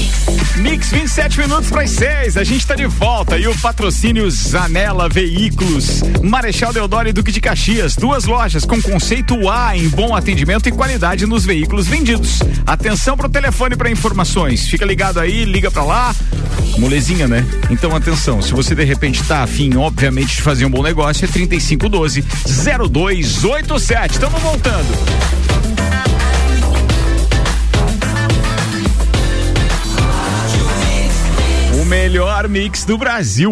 Speaker 1: Mix 27 minutos para as 6. A gente está de volta e o patrocínio Zanela Veículos, Marechal Deodoro e Duque de Caxias, duas lojas com conceito A em bom atendimento e qualidade nos veículos vendidos. Atenção pro telefone para informações. Fica ligado aí, liga para lá. Molezinha, né? Então atenção, se você de repente tá afim, obviamente, de fazer um bom negócio, é 3512 0287. Estamos voltando. Melhor mix do Brasil.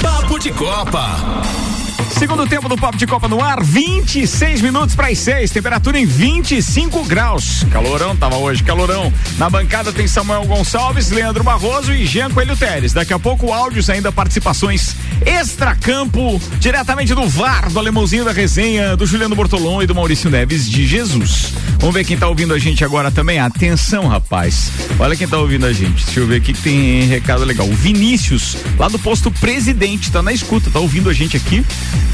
Speaker 9: Papo de Copa.
Speaker 1: Segundo tempo do Papo de Copa no ar, 26 minutos para as 6, temperatura em 25 graus. Calorão tava hoje, calorão. Na bancada tem Samuel Gonçalves, Leandro Barroso e Jean Coelho Teres. Daqui a pouco áudios ainda participações extracampo, diretamente do VAR, do Alemãozinho da Resenha, do Juliano Bortolom e do Maurício Neves de Jesus. Vamos ver quem tá ouvindo a gente agora também. Atenção, rapaz. Olha quem tá ouvindo a gente. Deixa eu ver aqui que tem recado legal. O Vinícius, lá do posto Presidente, tá na escuta, tá ouvindo a gente aqui.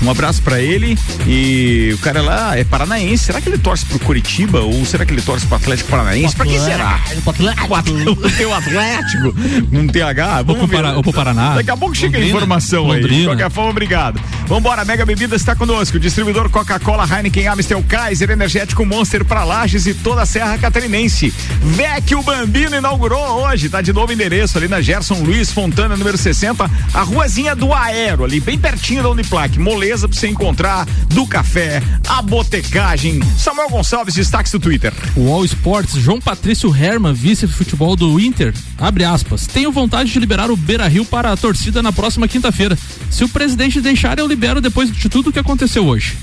Speaker 1: Um abraço para ele. E o cara lá é paranaense. Será que ele torce pro Curitiba ou será que ele torce pro Atlético Paranaense? Pra quem será? Pro Atlético. Tem o Atlético, um TH. Vamos
Speaker 2: pro
Speaker 1: ver.
Speaker 2: Para- ou pro Paraná.
Speaker 1: Daqui a pouco chega a
Speaker 2: Londrina.
Speaker 1: informação aí. De
Speaker 2: Londrina.
Speaker 1: qualquer forma, obrigado. Vambora, Mega Bebidas está conosco. Distribuidor Coca-Cola, Heineken, Amstel, Kaiser, Energético Monster para Lages e toda a Serra Catarinense. Vecchio Bambino inaugurou hoje, tá de novo endereço ali na Gerson Luiz Fontana, número 60, a ruazinha do Aero, ali bem pertinho da Uniplac. Moleza pra você encontrar do café, a botecagem. Samuel Gonçalves, destaques do Twitter.
Speaker 2: O All Sports, João Patrício Herman, vice-futebol do Inter, abre aspas. Tenho vontade de liberar o Beira Rio para a torcida na próxima quinta-feira. Se o presidente deixar, eu libero depois de tudo o que aconteceu hoje.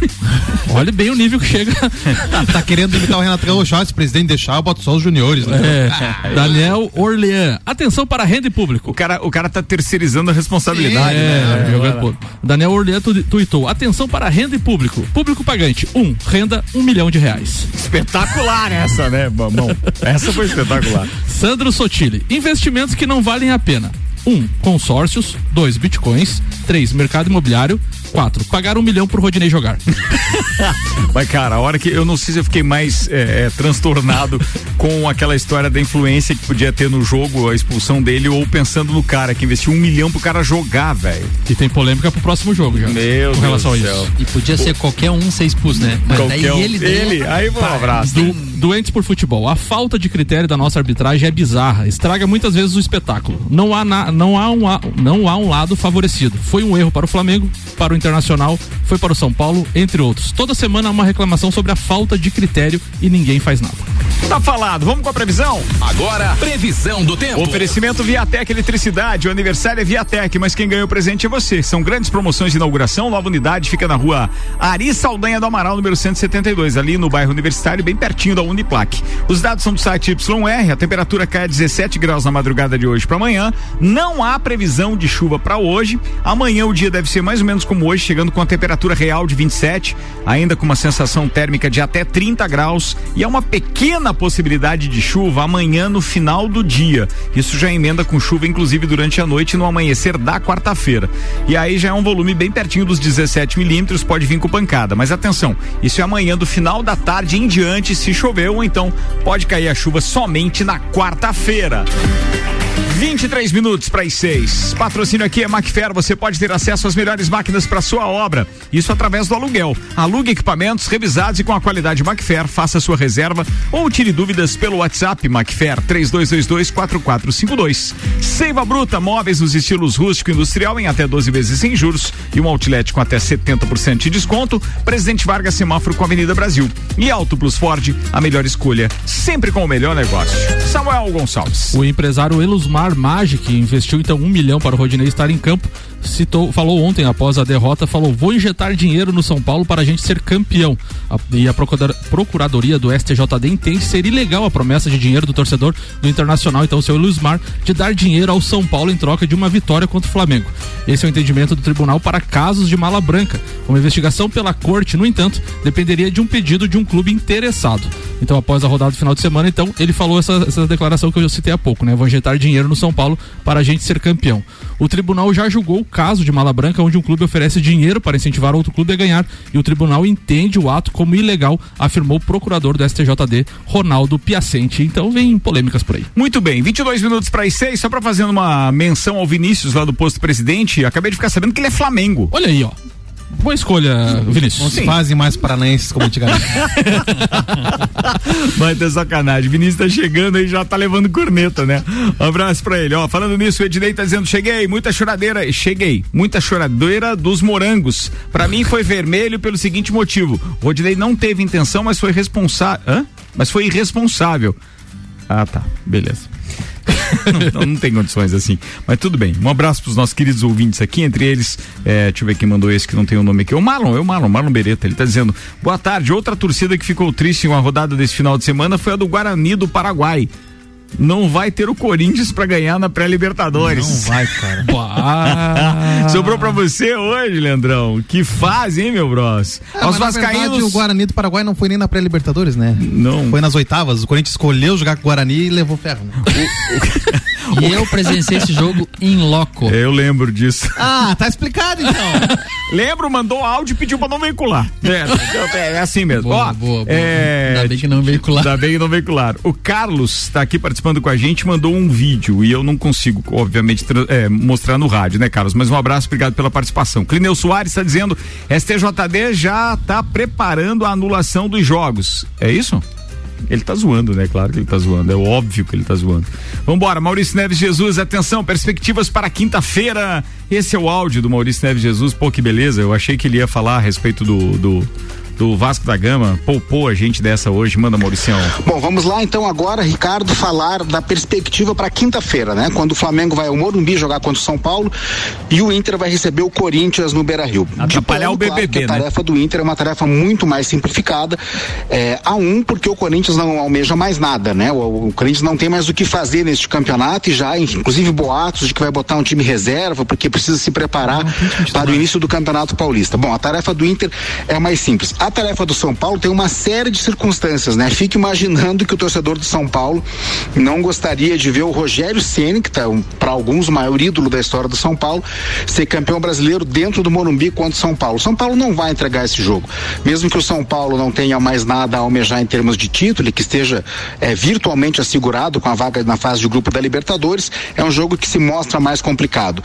Speaker 2: *laughs* Olha bem o nível que chega. *laughs*
Speaker 4: tá querendo imitar o Renato Gaúcho, ah, se o presidente deixar, eu boto só os juniores, né?
Speaker 2: É, Daniel Orlean. Atenção para renda e público.
Speaker 1: O cara, o cara tá terceirizando a responsabilidade,
Speaker 2: É,
Speaker 1: né?
Speaker 2: jogando pô. Daniel Orlean tu- tuitou. Atenção para renda e público. Público pagante. Um, renda um milhão de reais.
Speaker 1: Espetacular essa, né, mamão? Essa foi espetacular.
Speaker 2: Sandro Sotile. Investimentos que não valem a pena. Um, consórcios. Dois, bitcoins. Três, mercado imobiliário. Quatro, pagar um milhão pro Rodinei jogar. *laughs*
Speaker 1: Mas, cara, a hora que eu não sei se eu fiquei mais é, é, transtornado *laughs* com aquela história da influência que podia ter no jogo, a expulsão dele, ou pensando no cara que investiu um milhão pro cara jogar, velho.
Speaker 2: E tem polêmica pro próximo jogo já.
Speaker 1: Meu
Speaker 2: com relação
Speaker 1: Deus
Speaker 2: a
Speaker 1: do
Speaker 2: isso.
Speaker 1: céu.
Speaker 6: E podia ser qualquer um ser expulso, né? Mas daí
Speaker 1: Qualquer um.
Speaker 6: ele deu.
Speaker 1: Ele, aí um
Speaker 6: Pá,
Speaker 1: abraço.
Speaker 2: Do- doentes por futebol. A falta de critério da nossa arbitragem é bizarra. Estraga muitas vezes o espetáculo. Não há, na- não há, um, não há um lado favorecido. Foi um erro para o Flamengo, para o Internacional, foi para o São Paulo, entre outros. Toda semana há uma reclamação sobre a falta de critério e ninguém faz nada.
Speaker 1: Tá falado, vamos com a previsão?
Speaker 9: Agora, previsão do tempo.
Speaker 1: Oferecimento Viatec Eletricidade, o aniversário é Viatec, mas quem ganhou o presente é você. São grandes promoções de inauguração, nova unidade fica na rua Ari Saldanha do Amaral, número 172, ali no bairro Universitário, bem pertinho da Uniplac. Os dados são do site YR, a temperatura cai a 17 graus na madrugada de hoje para amanhã. Não há previsão de chuva para hoje. Amanhã o dia deve ser mais ou menos como hoje, chegando com a temperatura real de 27, ainda com uma sensação térmica de até 30 graus e há uma pequena possibilidade de chuva amanhã no final do dia. Isso já emenda com chuva, inclusive durante a noite no amanhecer da quarta-feira. E aí já é um volume bem pertinho dos 17 milímetros, pode vir com pancada. Mas atenção, isso é amanhã do final da tarde em diante, se choveu, ou então pode cair a chuva somente na quarta-feira. 23 minutos para as 6. Patrocínio aqui é Macfer. Você pode ter acesso às melhores máquinas para sua obra. Isso através do aluguel. Alugue equipamentos revisados e com a qualidade Macfer. Faça sua reserva ou tire dúvidas pelo WhatsApp Macfer 32224452. Seiva Bruta, móveis nos estilos rústico e industrial em até 12 vezes sem juros e um outlet com até 70% de desconto. Presidente Vargas Semáforo com Avenida Brasil. E Auto Plus Ford, a melhor escolha, sempre com o melhor negócio. Samuel Gonçalves.
Speaker 2: O empresário Elusmar Magic investiu então um milhão para o Rodinei estar em campo. Citou, falou ontem após a derrota, falou: vou injetar dinheiro no São Paulo para a gente ser campeão. A- e a procura- procuradoria do STJD entende ser ilegal a promessa de dinheiro do torcedor do Internacional, então o seu Elusmar, de dar dinheiro ao São Paulo em troca de uma vitória contra o Flamengo. Esse é o entendimento do tribunal para casos de mala branca. Uma investigação pela corte, no entanto, dependeria de um pedido de um clube interessado. Então, após a rodada do final de semana, então, ele falou essa, essa declaração que eu citei há pouco, né? Vou injetar dinheiro no São Paulo para a gente ser campeão. O tribunal já julgou caso de mala branca, onde um clube oferece dinheiro para incentivar outro clube a ganhar. E o tribunal entende o ato como ilegal, afirmou o procurador do STJD, Ronaldo Piacente. Então, vem polêmicas por aí.
Speaker 1: Muito bem, 22 minutos para as 6, só para fazer uma menção ao Vinícius lá do posto presidente, acabei de ficar sabendo que ele é Flamengo.
Speaker 2: Olha aí, ó. Boa escolha, Vinícius.
Speaker 4: Não se fazem mais paranaenses como antigamente. *laughs*
Speaker 1: Vai ter sacanagem. Vinícius tá chegando aí, já tá levando corneta, né? Um abraço pra ele. Ó, falando nisso, o Ednei tá dizendo: cheguei, muita choradeira. Cheguei, muita choradeira dos morangos. Pra mim foi vermelho pelo seguinte motivo: o Rodinei não teve intenção, mas foi responsável. Hã? Mas foi irresponsável. Ah, tá. Beleza. *laughs* não, não, tem condições assim. Mas tudo bem. Um abraço pros nossos queridos ouvintes aqui, entre eles, é, deixa eu ver quem mandou esse que não tem o nome aqui. O Marlon, é o Marlon, Marlon Beretta. Ele tá dizendo: boa tarde. Outra torcida que ficou triste em uma rodada desse final de semana foi a do Guarani do Paraguai não vai ter o Corinthians para ganhar na pré-Libertadores.
Speaker 4: Não vai, cara. *laughs*
Speaker 1: Sobrou para você hoje, Leandrão. Que fase, hein, meu bros?
Speaker 4: É, Os vascaínos. Verdade, o Guarani do Paraguai não foi nem na pré-Libertadores, né?
Speaker 1: Não.
Speaker 4: Foi nas oitavas. O Corinthians escolheu jogar com o Guarani e levou ferro. Né? *laughs*
Speaker 6: e eu presenciei esse jogo em loco.
Speaker 1: Eu lembro disso.
Speaker 4: Ah, tá explicado então. *laughs*
Speaker 1: Lembro, mandou áudio e pediu pra não veicular. É, é, é assim mesmo.
Speaker 6: Boa,
Speaker 1: Ó,
Speaker 6: boa, boa.
Speaker 1: É...
Speaker 6: Ainda bem que não veicular.
Speaker 1: Ainda bem que não veicular. O Carlos tá aqui participando com a gente, mandou um vídeo e eu não consigo, obviamente, é, mostrar no rádio, né, Carlos? Mas um abraço, obrigado pela participação. Clineu Soares está dizendo: STJD já está preparando a anulação dos jogos. É isso? Ele tá zoando, né? Claro que ele tá zoando. É óbvio que ele tá zoando. Vambora, Maurício Neves Jesus, atenção, perspectivas para quinta-feira. Esse é o áudio do Maurício Neves Jesus. Pô, que beleza. Eu achei que ele ia falar a respeito do, do do Vasco da Gama poupou a gente dessa hoje. Manda, Mauricião.
Speaker 5: Bom, vamos lá então agora, Ricardo, falar da perspectiva para quinta-feira, né? Quando o Flamengo vai ao Morumbi jogar contra o São Paulo e o Inter vai receber o Corinthians no Beira Rio.
Speaker 1: Atrapalhar o BBB,
Speaker 5: claro,
Speaker 1: né?
Speaker 5: A tarefa do Inter é uma tarefa muito mais simplificada. É, a um, porque o Corinthians não almeja mais nada, né? O, o Corinthians não tem mais o que fazer neste campeonato e já, inclusive, boatos de que vai botar um time reserva, porque precisa se preparar para o início do Campeonato Paulista. Bom, a tarefa do Inter é mais simples. A tarefa do São Paulo tem uma série de circunstâncias, né? Fique imaginando que o torcedor do São Paulo não gostaria de ver o Rogério Ceni, que está um, para alguns o maior ídolo da história do São Paulo, ser campeão brasileiro dentro do Morumbi contra o São Paulo. São Paulo não vai entregar esse jogo. Mesmo que o São Paulo não tenha mais nada a almejar em termos de título e que esteja é, virtualmente assegurado com a vaga na fase de grupo da Libertadores, é um jogo que se mostra mais complicado.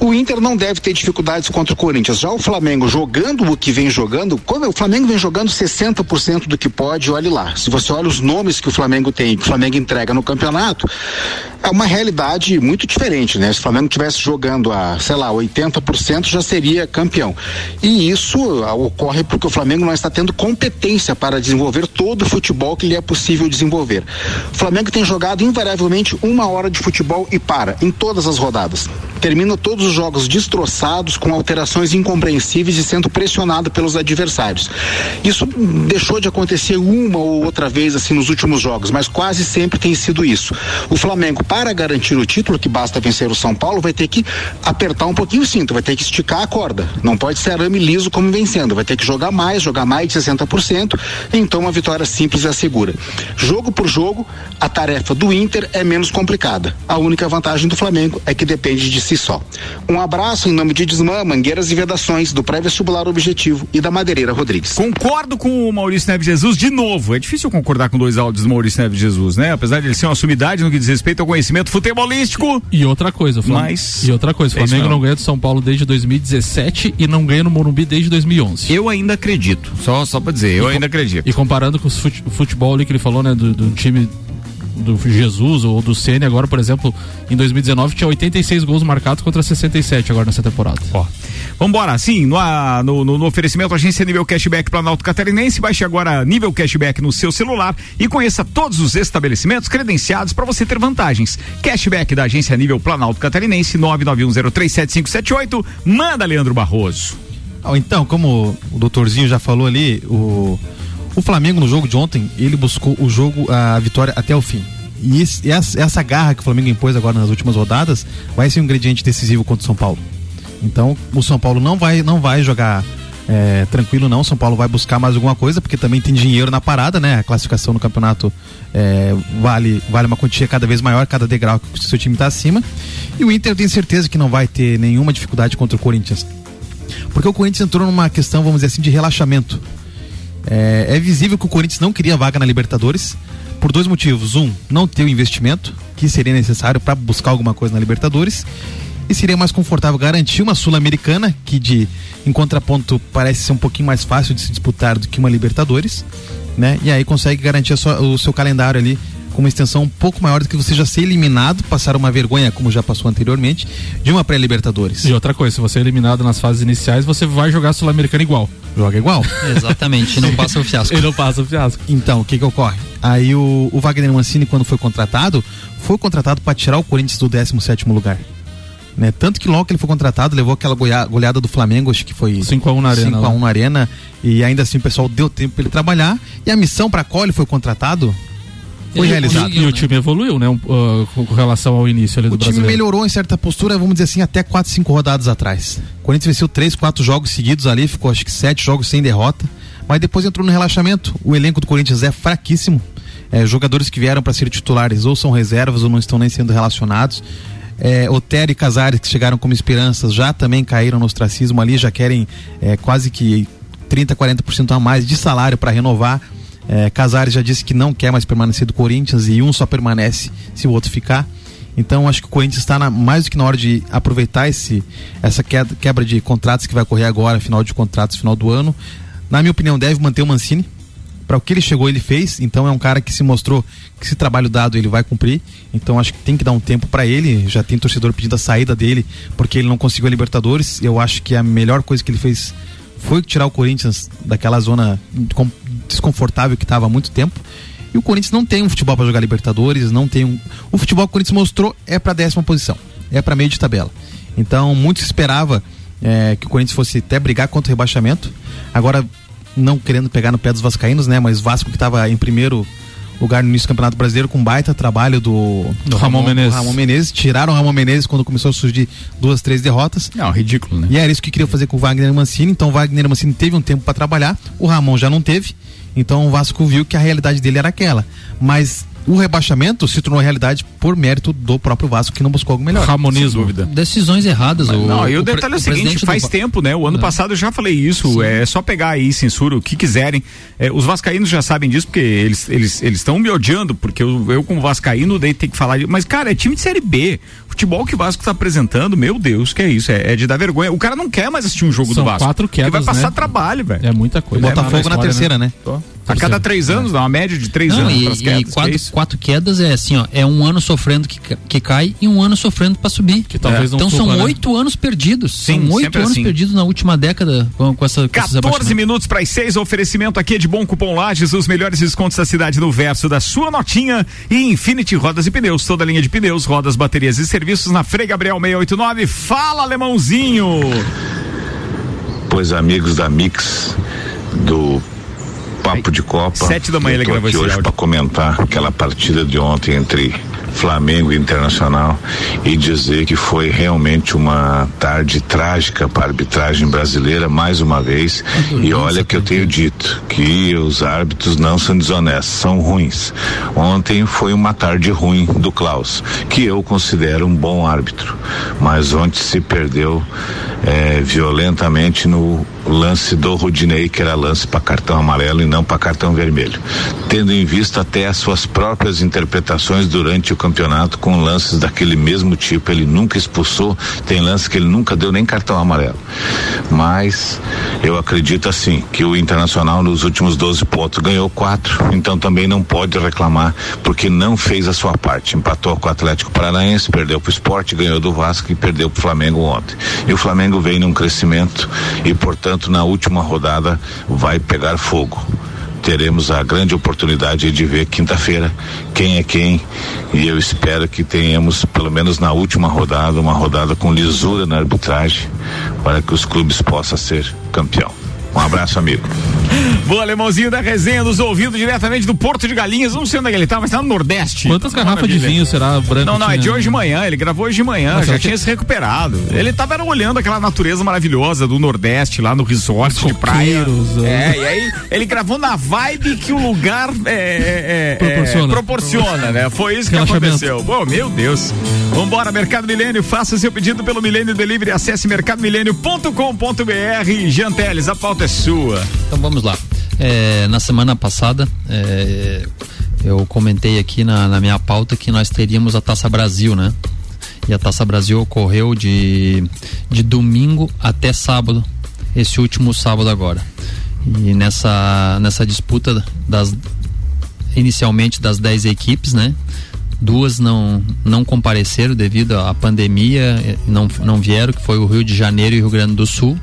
Speaker 5: O Inter não deve ter dificuldades contra o Corinthians. Já o Flamengo jogando o que vem jogando, como o Flamengo vem jogando 60% do que pode, olhe lá. Se você olha os nomes que o Flamengo tem, que o Flamengo entrega no campeonato, é uma realidade muito diferente, né? Se o Flamengo tivesse jogando a, sei lá, 80% já seria campeão. E isso ah, ocorre porque o Flamengo não está tendo competência para desenvolver todo o futebol que lhe é possível desenvolver. O Flamengo tem jogado invariavelmente uma hora de futebol e para, em todas as rodadas. Termina todos os jogos destroçados, com alterações incompreensíveis e sendo pressionado pelos adversários. Isso deixou de acontecer uma ou outra vez assim nos últimos jogos, mas quase sempre tem sido isso. O Flamengo, para garantir o título, que basta vencer o São Paulo, vai ter que apertar um pouquinho o cinto, vai ter que esticar a corda. Não pode ser arame liso como vencendo, vai ter que jogar mais, jogar mais de 60%, então uma vitória simples é segura. Jogo por jogo, a tarefa do Inter é menos complicada. A única vantagem do Flamengo é que depende de si só. Um abraço em nome de Desmã, Mangueiras e Vedações, do pré-vestibular Objetivo e da Madeireira Rodrigues.
Speaker 1: Concordo com o Maurício Neves Jesus de novo. É difícil concordar com dois áudios do Maurício Neves Jesus, né? Apesar de ele ser uma sumidade no que diz respeito ao conhecimento futebolístico.
Speaker 2: E outra coisa, Flamengo,
Speaker 1: Mas...
Speaker 2: e outra coisa, o
Speaker 1: É
Speaker 2: Flamengo
Speaker 1: não.
Speaker 2: não ganha do São Paulo desde 2017 e não ganha no Morumbi desde 2011.
Speaker 1: Eu ainda acredito. Só, só pra dizer, eu
Speaker 2: E
Speaker 1: ainda
Speaker 2: com-
Speaker 1: acredito.
Speaker 2: E comparando com o futebol ali que ele falou, né, do, do time do Jesus ou do Ceni agora, por exemplo, em 2019 tinha 86 gols marcados contra 67 agora nessa temporada.
Speaker 1: Ó. Vambora, sim, no, no, no- no oferecimento Agência Nível Cashback Planalto Catarinense, baixe agora Nível Cashback no seu celular e conheça todos os estabelecimentos credenciados para você ter vantagens. Cashback da Agência Nível Planalto Catarinense, 991037578. Manda, Leandro Barroso.
Speaker 4: Então, como o doutorzinho já falou ali, o, o Flamengo no jogo de ontem, ele buscou o jogo, a vitória até o fim. E esse- essa, essa garra que o Flamengo impôs agora nas últimas rodadas vai ser um ingrediente decisivo contra o São Paulo. Então, o São Paulo não vai, não vai jogar é, tranquilo, não. São Paulo vai buscar mais alguma coisa, porque também tem dinheiro na parada, né? A classificação no campeonato é, vale, vale uma quantia cada vez maior, cada degrau que o seu time está acima. E o Inter eu tenho certeza que não vai ter nenhuma dificuldade contra o Corinthians. Porque o Corinthians entrou numa questão, vamos dizer assim, de relaxamento. É, é visível que o Corinthians não queria vaga na Libertadores por dois motivos. Um, não ter o investimento que seria necessário para buscar alguma coisa na Libertadores. E seria mais confortável garantir uma Sul-Americana, que de em contraponto parece ser um pouquinho mais fácil de se disputar do que uma Libertadores, né? E aí consegue garantir sua- o seu calendário ali com uma extensão um pouco maior do que você já ser eliminado, passar uma vergonha, como já passou anteriormente, de uma pré-Libertadores.
Speaker 2: E outra coisa, se você é eliminado nas fases iniciais, você vai jogar Sul-Americana igual.
Speaker 4: Joga igual. *laughs*
Speaker 6: Exatamente, e não passa o fiasco. *laughs*
Speaker 2: E não passa o fiasco.
Speaker 4: Então, o que que ocorre? Aí o, o Wagner Mancini, quando foi contratado, foi contratado para tirar o Corinthians do 17º lugar. Né? Tanto que logo que ele foi contratado, levou aquela goleada, goleada do Flamengo, acho que foi
Speaker 2: 5x1 na Arena.
Speaker 4: 5x1 na Arena, e ainda assim o pessoal deu tempo para ele trabalhar, e a missão para qual ele foi contratado foi
Speaker 2: E-
Speaker 4: realizada.
Speaker 2: E, e o time evoluiu, né? um, uh, com relação ao início ali do
Speaker 4: O time
Speaker 2: brasileiro.
Speaker 4: melhorou em certa postura, vamos dizer assim, até 4, 5 rodadas atrás. O Corinthians venceu 3, 4 jogos seguidos ali, ficou acho que 7 jogos sem derrota, mas depois entrou no relaxamento. O elenco do Corinthians é fraquíssimo. É, jogadores que vieram para ser titulares ou são reservas ou não estão nem sendo relacionados. É, Otero e Casares, que chegaram como esperanças, já também caíram no ostracismo ali, já querem é, quase que 30, 40% a mais de salário para renovar. É, Casares já disse que não quer mais permanecer do Corinthians e um só permanece se o outro ficar. Então acho que o Corinthians está mais do que na hora de aproveitar esse, essa quebra de contratos que vai ocorrer agora, final de contratos, final do ano. Na minha opinião, deve manter o Mancini. Para o que ele chegou, ele fez. Então é um cara que se mostrou que esse trabalho dado ele vai cumprir. Então acho que tem que dar um tempo para ele. Já tem torcedor pedindo a saída dele porque ele não conseguiu a Libertadores. Eu acho que a melhor coisa que ele fez foi tirar o Corinthians daquela zona desconfortável que estava há muito tempo. E o Corinthians não tem um futebol para jogar Libertadores, não tem um. O futebol que o Corinthians mostrou é para décima posição, é para meio de tabela. Então, muito se esperava é, que o Corinthians fosse até brigar contra o rebaixamento. Agora, não querendo pegar no pé dos Vascaínos, né? Mas Vasco que estava em primeiro lugar no início do Campeonato Brasileiro com um baita trabalho do,
Speaker 2: Do Ramon Menezes.
Speaker 4: do Ramon Menezes. Tiraram o Ramon Menezes quando começou a surgir duas, três derrotas.
Speaker 1: Não, ridículo, né?
Speaker 4: E era isso que queria fazer com o Wagner Mancini. Então o Wagner Mancini teve um tempo para trabalhar, o Ramon já não teve. Então o Vasco viu que a realidade dele era aquela. Mas o rebaixamento se tornou realidade por mérito do próprio Vasco que não buscou algo melhor.
Speaker 2: Ramonismo.
Speaker 6: Decisões erradas.
Speaker 1: Mas
Speaker 6: o,
Speaker 1: não, e o,
Speaker 6: pre-
Speaker 1: detalhe é o seguinte,
Speaker 6: do
Speaker 1: faz
Speaker 6: Va-
Speaker 1: tempo, né? O ano
Speaker 6: Não.
Speaker 1: passado eu já falei isso, é só pegar aí, censura, o que quiserem. É, os vascaínos já sabem disso, porque eles eles eles estão me odiando, porque eu, eu como vascaíno daí tem que falar de, mas cara, é time de série B. Futebol que o Vasco tá apresentando, meu Deus, que é isso, é, é de dar vergonha. O cara não quer mais assistir um jogo
Speaker 2: São
Speaker 1: do Vasco.
Speaker 2: quatro
Speaker 1: porque vai
Speaker 2: quedas,
Speaker 1: passar
Speaker 2: né?
Speaker 1: trabalho, velho.
Speaker 2: É muita coisa.
Speaker 4: O Botafogo na
Speaker 2: história,
Speaker 4: terceira, né?
Speaker 1: A cada três anos, dá uma média de três
Speaker 6: Não,
Speaker 1: anos
Speaker 6: e,
Speaker 1: pras
Speaker 6: e
Speaker 1: quedas, que é
Speaker 6: quatro, quatro quedas é assim, ó, é um ano sofrendo que, que cai e um ano sofrendo para subir.
Speaker 2: Que talvez não
Speaker 6: então
Speaker 2: supla,
Speaker 6: são
Speaker 2: né?
Speaker 6: oito anos perdidos.
Speaker 1: Sim,
Speaker 6: são oito anos
Speaker 1: assim.
Speaker 6: perdidos na última década com, com essa com esses
Speaker 1: 14
Speaker 6: abaixamentos.
Speaker 1: minutos para as 6, oferecimento aqui é de Bom Cupom Lages, os melhores descontos da cidade no verso da sua notinha e Infinity Rodas e Pneus, toda a linha de pneus, rodas, baterias e serviços na Frei Gabriel 689. Fala, alemãozinho!
Speaker 16: Pois amigos da Mix do Papo de Copa.
Speaker 1: Sete da manhã ele gravou
Speaker 16: aqui hoje para comentar aquela partida de ontem entre Flamengo e Internacional e dizer que foi realmente uma tarde trágica para a arbitragem brasileira mais uma vez. E olha que eu tenho dito que os árbitros não são desonestos, são ruins. Ontem foi uma tarde ruim do Klaus, que eu considero um bom árbitro, mas ontem se perdeu eh, violentamente no lance do Rodinei, que era lance para cartão amarelo e não para cartão vermelho, tendo em vista até as suas próprias interpretações durante o campeonato com lances daquele mesmo tipo, ele nunca expulsou, tem lances que ele nunca deu nem cartão amarelo. Mas eu acredito assim que o Internacional nos últimos 12 pontos ganhou quatro, então também não pode reclamar porque não fez a sua parte. Empatou com o Atlético Paranaense, perdeu para o Esporte, ganhou do Vasco e perdeu para o Flamengo ontem. E o Flamengo vem num crescimento e, portanto, na última rodada vai pegar fogo teremos a grande oportunidade de ver quinta-feira quem é quem e eu espero que tenhamos pelo menos na última rodada uma rodada com lisura na arbitragem para que os clubes possam ser campeão. Um abraço, amigo.
Speaker 1: Boa, alemãozinho da resenha, nos ouvindo diretamente do Porto de Galinhas. Não sei onde é que ele tá, mas tá no Nordeste.
Speaker 2: Quantas garrafas de vinho será branco?
Speaker 1: Não, não, é de hoje de manhã. Ele gravou hoje de manhã,
Speaker 2: Mas
Speaker 1: já tinha
Speaker 2: que-
Speaker 1: se recuperado. Ele tava era olhando aquela natureza maravilhosa do Nordeste, lá no resort de praia.
Speaker 2: coqueiros,
Speaker 1: É, e aí ele gravou na vibe que o lugar é, é, é,
Speaker 2: Proporciona.
Speaker 1: é, proporciona, né? Foi isso que aconteceu. Bom, meu Deus. Vambora, Mercado Milênio, faça seu pedido pelo Milênio Delivery, acesse mercadomilênio.com.br. Jean Teles, a pauta é sua.
Speaker 6: Então vamos lá. É, na semana passada, é, eu comentei aqui na, na minha pauta que nós teríamos a Taça Brasil, né? E a Taça Brasil ocorreu de, de domingo até sábado, esse último sábado agora. E nessa, nessa disputa das inicialmente das 10 equipes, né? Duas não, não compareceram devido à pandemia, não, não vieram, que foi o Rio de Janeiro e o Rio Grande do Sul.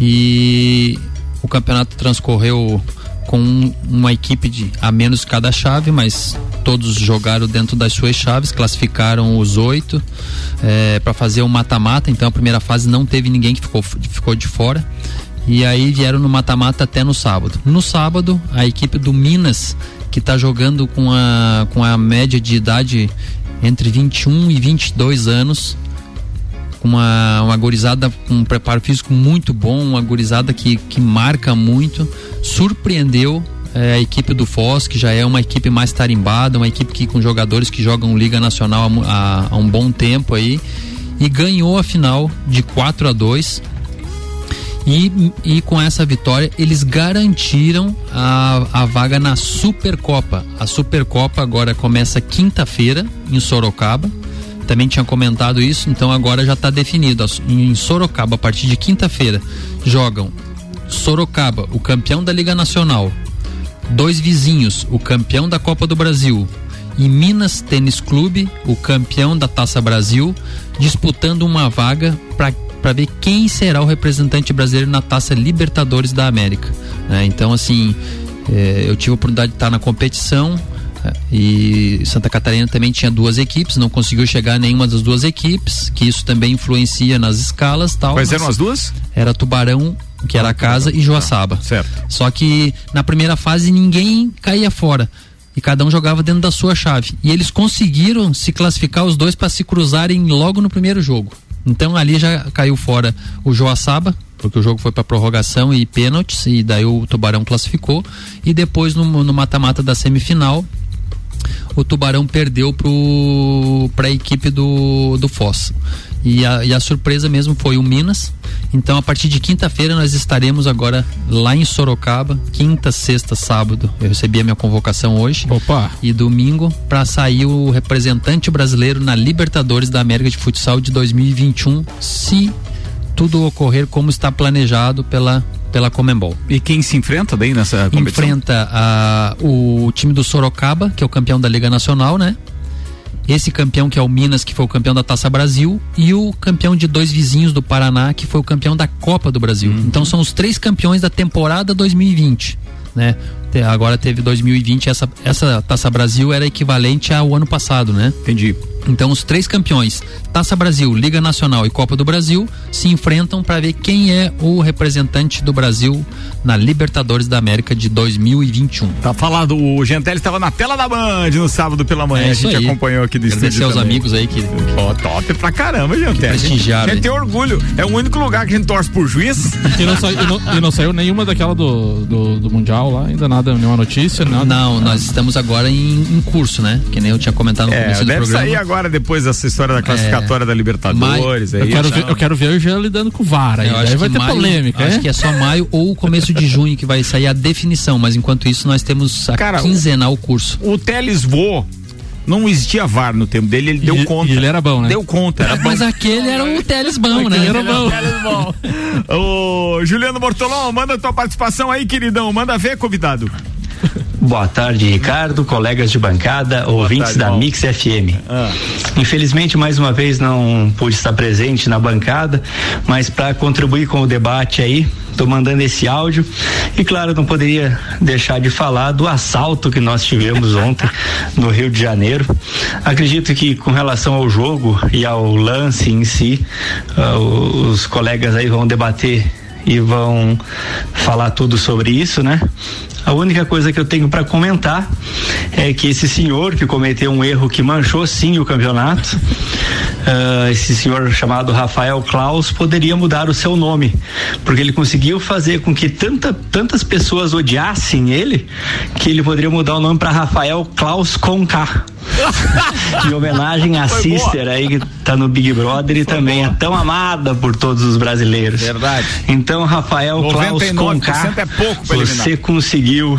Speaker 6: E o campeonato transcorreu com uma equipe de a menos cada chave, mas todos jogaram dentro das suas chaves, classificaram os oito é, para fazer o mata-mata. Então a primeira fase não teve ninguém que ficou, ficou de fora. E aí vieram no mata-mata até no sábado. No sábado, a equipe do Minas, que está jogando com a, com a média de idade entre 21 e 22 anos, com uma, uma gorizada com um preparo físico muito bom, uma gorizada que, que marca muito, surpreendeu é, a equipe do Foz, que já é uma equipe mais tarimbada, uma equipe que com jogadores que jogam Liga Nacional há, um bom tempo aí, e ganhou a final de 4 a 2 e, e com essa vitória eles garantiram a, a vaga na Supercopa. A Supercopa agora começa quinta-feira em Sorocaba. Também tinha comentado isso, então agora já está definido. Em Sorocaba, a partir de quinta-feira, jogam Sorocaba, o campeão da Liga Nacional, dois vizinhos, o campeão da Copa do Brasil, e Minas Tênis Clube, o campeão da Taça Brasil, disputando uma vaga para ver quem será o representante brasileiro na Taça Libertadores da América. Né? Então, assim, é, eu tive a oportunidade de estar na competição. E Santa Catarina também tinha duas equipes, não conseguiu chegar nenhuma das duas equipes, que isso também influencia nas escalas tal.
Speaker 1: Quais eram as duas?
Speaker 6: Era Tubarão, que era a casa, e Joaçaba.
Speaker 1: Tá, certo.
Speaker 6: Só que na primeira fase ninguém caía fora e cada um jogava dentro da sua chave. E eles conseguiram se classificar os dois para se cruzarem logo no primeiro jogo. Então ali já caiu fora o Joaçaba, porque o jogo foi para prorrogação e pênaltis, e daí o Tubarão classificou. E depois no mata-mata da semifinal, o Tubarão perdeu para a equipe do, do Foz. E a, e a surpresa mesmo foi o Minas. Então, a partir de quinta-feira, nós estaremos agora lá em Sorocaba, quinta, sexta, sábado. Eu recebi a minha convocação hoje.
Speaker 2: Opa!
Speaker 6: E domingo, para sair o representante brasileiro na Libertadores da América de Futsal de 2021, se tudo ocorrer como está planejado pela pela Comembol.
Speaker 1: E quem se enfrenta daí nessa competição?
Speaker 6: Enfrenta a, o time do Sorocaba, que é o campeão da Liga Nacional, né? esse campeão que é o Minas, que foi o campeão da Taça Brasil, e o campeão de dois vizinhos do Paraná, que foi o campeão da Copa do Brasil. Uhum. Então são os três campeões da temporada 2020, né? Agora teve 2020, essa, essa Taça Brasil era equivalente ao ano passado, né?
Speaker 1: Entendi.
Speaker 6: Então os três campeões, Taça Brasil, Liga Nacional e Copa do Brasil, se enfrentam para ver quem é o representante do Brasil na Libertadores da América de 2021.
Speaker 1: Tá falado, o Gentelli estava na tela da Band no sábado pela manhã, é a gente aí. acompanhou aqui do
Speaker 6: Agradecer
Speaker 1: estúdio
Speaker 6: aos
Speaker 1: também.
Speaker 6: amigos aí que
Speaker 1: Ó, top pra caramba, Gentelli.
Speaker 6: Prestigiaram.
Speaker 1: A gente tem orgulho, é o único lugar que a gente torce por juiz.
Speaker 2: E não, sa e não, e não saiu nenhuma daquela do, do, do, Mundial lá, ainda nada, nenhuma notícia, nada.
Speaker 6: Não, nós estamos agora em, em curso, né? Que nem eu tinha comentado no
Speaker 1: é,
Speaker 6: começo do
Speaker 1: deve
Speaker 6: programa.
Speaker 1: sair agora depois dessa história da classificatória é, da Libertadores.
Speaker 2: eu, quero ver, eu quero ver o Jean lidando com o VAR aí, aí vai ter
Speaker 6: maio,
Speaker 2: polêmica.
Speaker 6: Acho é? que é só maio ou começo de junho que vai sair a definição, mas enquanto isso nós temos a
Speaker 1: Cara,
Speaker 6: quinzenal curso.
Speaker 1: O Teles Vô não existia VAR no tempo dele, ele deu
Speaker 2: e,
Speaker 1: conta.
Speaker 2: E ele era bom, né?
Speaker 1: Deu conta, era bom.
Speaker 6: Mas aquele era o Teles bom, né?
Speaker 2: Ele era bom. *laughs*
Speaker 1: Ô, Juliano Bortolão, manda tua participação aí, queridão. Manda ver, convidado.
Speaker 17: Boa tarde, Ricardo, colegas de bancada, Boa ouvintes tarde, da Mix FM. Ah. Infelizmente, mais uma vez não pude estar presente na bancada, mas para contribuir com o debate aí, tô mandando esse áudio e claro, não poderia deixar de falar do assalto que nós tivemos *laughs* ontem no Rio de Janeiro. Acredito que com relação ao jogo e ao lance em si, uh, os colegas aí vão debater e vão falar tudo sobre isso, né? A única coisa que eu tenho para comentar é que esse senhor que cometeu um erro que manchou sim o campeonato, uh, *laughs* esse senhor chamado Rafael Klaus poderia mudar o seu nome, porque ele conseguiu fazer com que tanta, tantas pessoas odiassem ele que ele poderia mudar o nome para Rafael Klaus com K. em homenagem à Foi Sister boa. aí que tá no Big Brother e Foi também boa. é tão amada por todos os brasileiros.
Speaker 1: Verdade.
Speaker 17: Então, Rafael Klaus com K,
Speaker 1: é pouco
Speaker 17: você conseguiu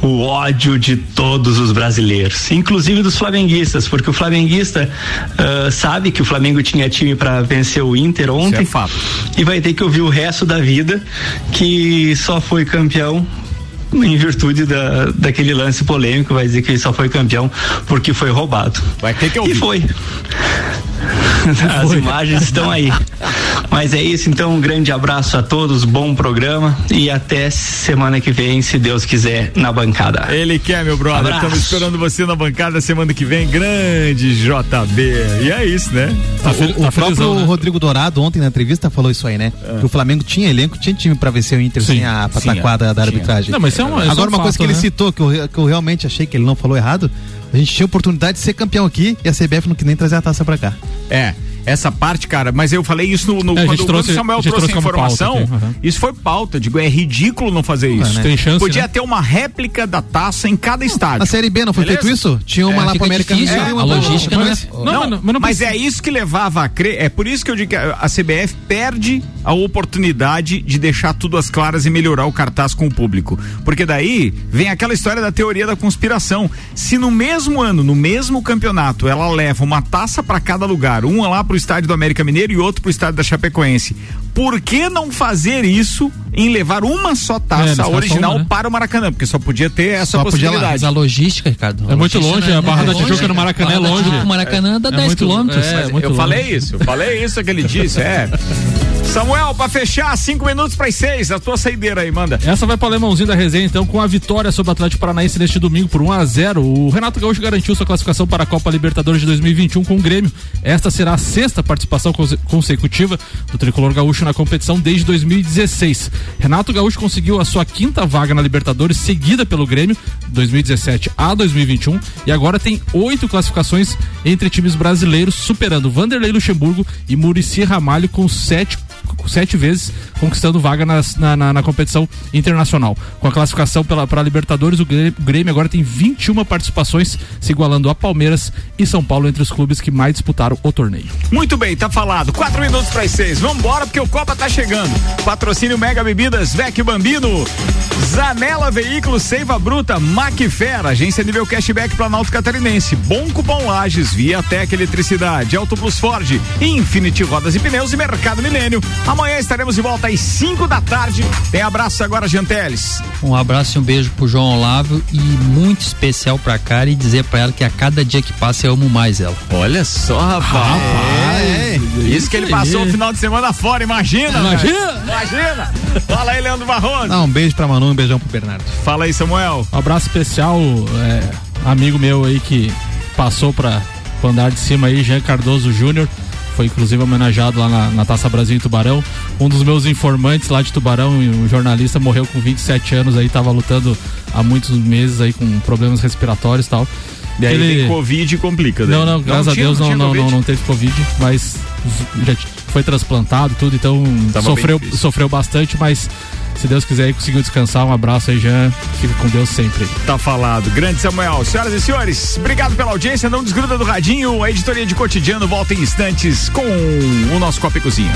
Speaker 17: o ódio de todos os brasileiros, inclusive dos flamenguistas, porque o flamenguista uh, sabe que o Flamengo tinha time para vencer o Inter ontem
Speaker 1: é
Speaker 17: e vai ter que ouvir o resto da vida que só foi campeão *laughs* em virtude da, daquele lance polêmico, vai dizer que ele só foi campeão porque foi roubado.
Speaker 1: Vai ter que ouvir.
Speaker 17: E foi. *laughs* As imagens estão aí. Mas é isso, então um grande abraço a todos, bom programa e até semana que vem, se Deus quiser, na bancada.
Speaker 1: Ele quer, meu brother.
Speaker 17: Abraço.
Speaker 1: Estamos esperando você na bancada semana que vem. Grande JB. E é isso, né?
Speaker 4: o, o próprio Rodrigo Dourado ontem na entrevista falou isso aí, né? Que o Flamengo tinha elenco, tinha time pra vencer o Inter sem a pataquada da arbitragem.
Speaker 2: Não, mas isso é um- isso é
Speaker 4: Agora,
Speaker 2: um
Speaker 4: uma coisa
Speaker 2: fato,
Speaker 4: que ele
Speaker 2: né?
Speaker 4: citou, que eu, que eu realmente achei que ele não falou errado, a gente tinha oportunidade de ser campeão aqui e a CBF não quis nem trazer a taça pra cá.
Speaker 1: É. Essa parte, cara, mas eu falei isso no, no
Speaker 4: É, a
Speaker 1: quando
Speaker 4: gente
Speaker 1: o
Speaker 4: trouxe-
Speaker 1: Samuel
Speaker 4: a gente
Speaker 1: trouxe a informação.
Speaker 4: aham.
Speaker 1: Isso foi pauta. Digo, é ridículo não fazer isso.
Speaker 4: né? Tem chance,
Speaker 1: Podia
Speaker 4: né?
Speaker 1: ter uma réplica da taça em cada estádio.
Speaker 4: Na Série B não foi
Speaker 1: Beleza?
Speaker 4: feito isso? Tinha uma
Speaker 1: É,
Speaker 4: lá pro América
Speaker 1: difícil,
Speaker 4: e
Speaker 1: a
Speaker 4: uma pra-
Speaker 1: logística não é-
Speaker 4: mas-
Speaker 1: Não, mas, é isso que levava a crer. É por isso que eu digo que a a CBF perde a oportunidade de deixar tudo às claras e melhorar o cartaz com o público. Porque daí vem aquela história da teoria da conspiração. Se no mesmo ano, no mesmo campeonato, ela leva uma taça para cada lugar, uma lá pro estádio do América Mineiro e outro pro estádio da Chapecoense, por que não fazer isso em levar uma só
Speaker 6: É,
Speaker 1: taça
Speaker 6: façam
Speaker 1: original
Speaker 6: uma, né?
Speaker 1: para o Maracanã? Porque só podia ter essa
Speaker 6: Só podia lá.
Speaker 1: possibilidade.
Speaker 6: Mas a logística, Ricardo.
Speaker 2: É muito longe,
Speaker 6: não
Speaker 2: a Barra da
Speaker 6: longe.
Speaker 2: Tijuca no Maracanã é
Speaker 6: Barra da
Speaker 2: longe.
Speaker 6: O Maracanã dá
Speaker 2: É
Speaker 6: 10
Speaker 2: muito-
Speaker 6: quilômetros.
Speaker 2: é,
Speaker 1: eu
Speaker 2: longe.
Speaker 1: falei isso, eu falei isso que ele disse, é. *laughs* Samuel, pra fechar, cinco minutos para seis, a tua saideira aí, manda.
Speaker 2: Essa vai para o alemãozinho da resenha, então, com a vitória sobre o Atlético Paranaense neste domingo por 1 a 0 O Renato Gaúcho garantiu sua classificação para a Copa Libertadores de 2021 com o Grêmio. Esta será a sexta participação conse- consecutiva do tricolor gaúcho na competição desde 2016. Renato Gaúcho conseguiu a sua quinta vaga na Libertadores, seguida pelo Grêmio, 2017 a 2021, e agora tem oito classificações entre times brasileiros, superando Vanderlei Luxemburgo e Murici Ramalho com sete sete vezes conquistando vaga nas- na, na, na competição internacional. Com a classificação para a Libertadores, o Grêmio, agora tem 21 participações, se igualando a Palmeiras e São Paulo entre os clubes que mais disputaram o torneio.
Speaker 1: Muito bem, tá falado. Quatro minutos para seis. Vambora, porque o Copa tá chegando. Patrocínio Mega Bebidas, Vec Bambino, Zanela Veículos, Seiva Bruta, Macfera, Agência Nível Cashback Planalto Catarinense, Bom Cupom Lages, Viatec Eletricidade, Auto Plus Ford, Infinity Rodas e Pneus e Mercado Milênio. Amanhã estaremos de volta às 5 da tarde. Tem abraço agora, Janteles.
Speaker 6: Um abraço e um beijo pro João Olavo e muito especial pra Cara e dizer pra ela que a cada dia que passa eu amo mais ela.
Speaker 1: Olha só, rapaz. É, isso que ele passou o final de semana fora, imagina.
Speaker 4: Imagina.
Speaker 1: velho. Imagina. Fala aí, Leandro Barroso.
Speaker 4: Ah, um beijo pra Manu e um beijão pro Bernardo.
Speaker 1: Fala aí, Samuel.
Speaker 2: Um abraço especial, é, amigo meu aí que passou para o andar de cima aí, Jean Cardoso Júnior. Foi inclusive homenageado lá na, na Taça Brasil em Tubarão. Um dos meus informantes lá de Tubarão, um jornalista, morreu com 27 anos aí, tava lutando há muitos meses aí com problemas respiratórios e tal.
Speaker 1: E aí tem Covid e complica. daí.
Speaker 2: Não, não, graças a
Speaker 1: tinha-
Speaker 2: Deus não,
Speaker 1: tinha
Speaker 2: não, não,
Speaker 1: Covid?
Speaker 2: não teve Covid, mas já foi transplantado tudo, então
Speaker 1: Tava
Speaker 2: sofreu, sofreu bastante, mas se Deus quiser aí conseguiu descansar. Um abraço aí, Jean. Fica com Deus sempre.
Speaker 1: Tá falado. Grande Samuel. Senhoras e senhores, obrigado pela audiência. Não desgruda do radinho. A editoria de cotidiano volta em instantes com o nosso Copa e Cozinha.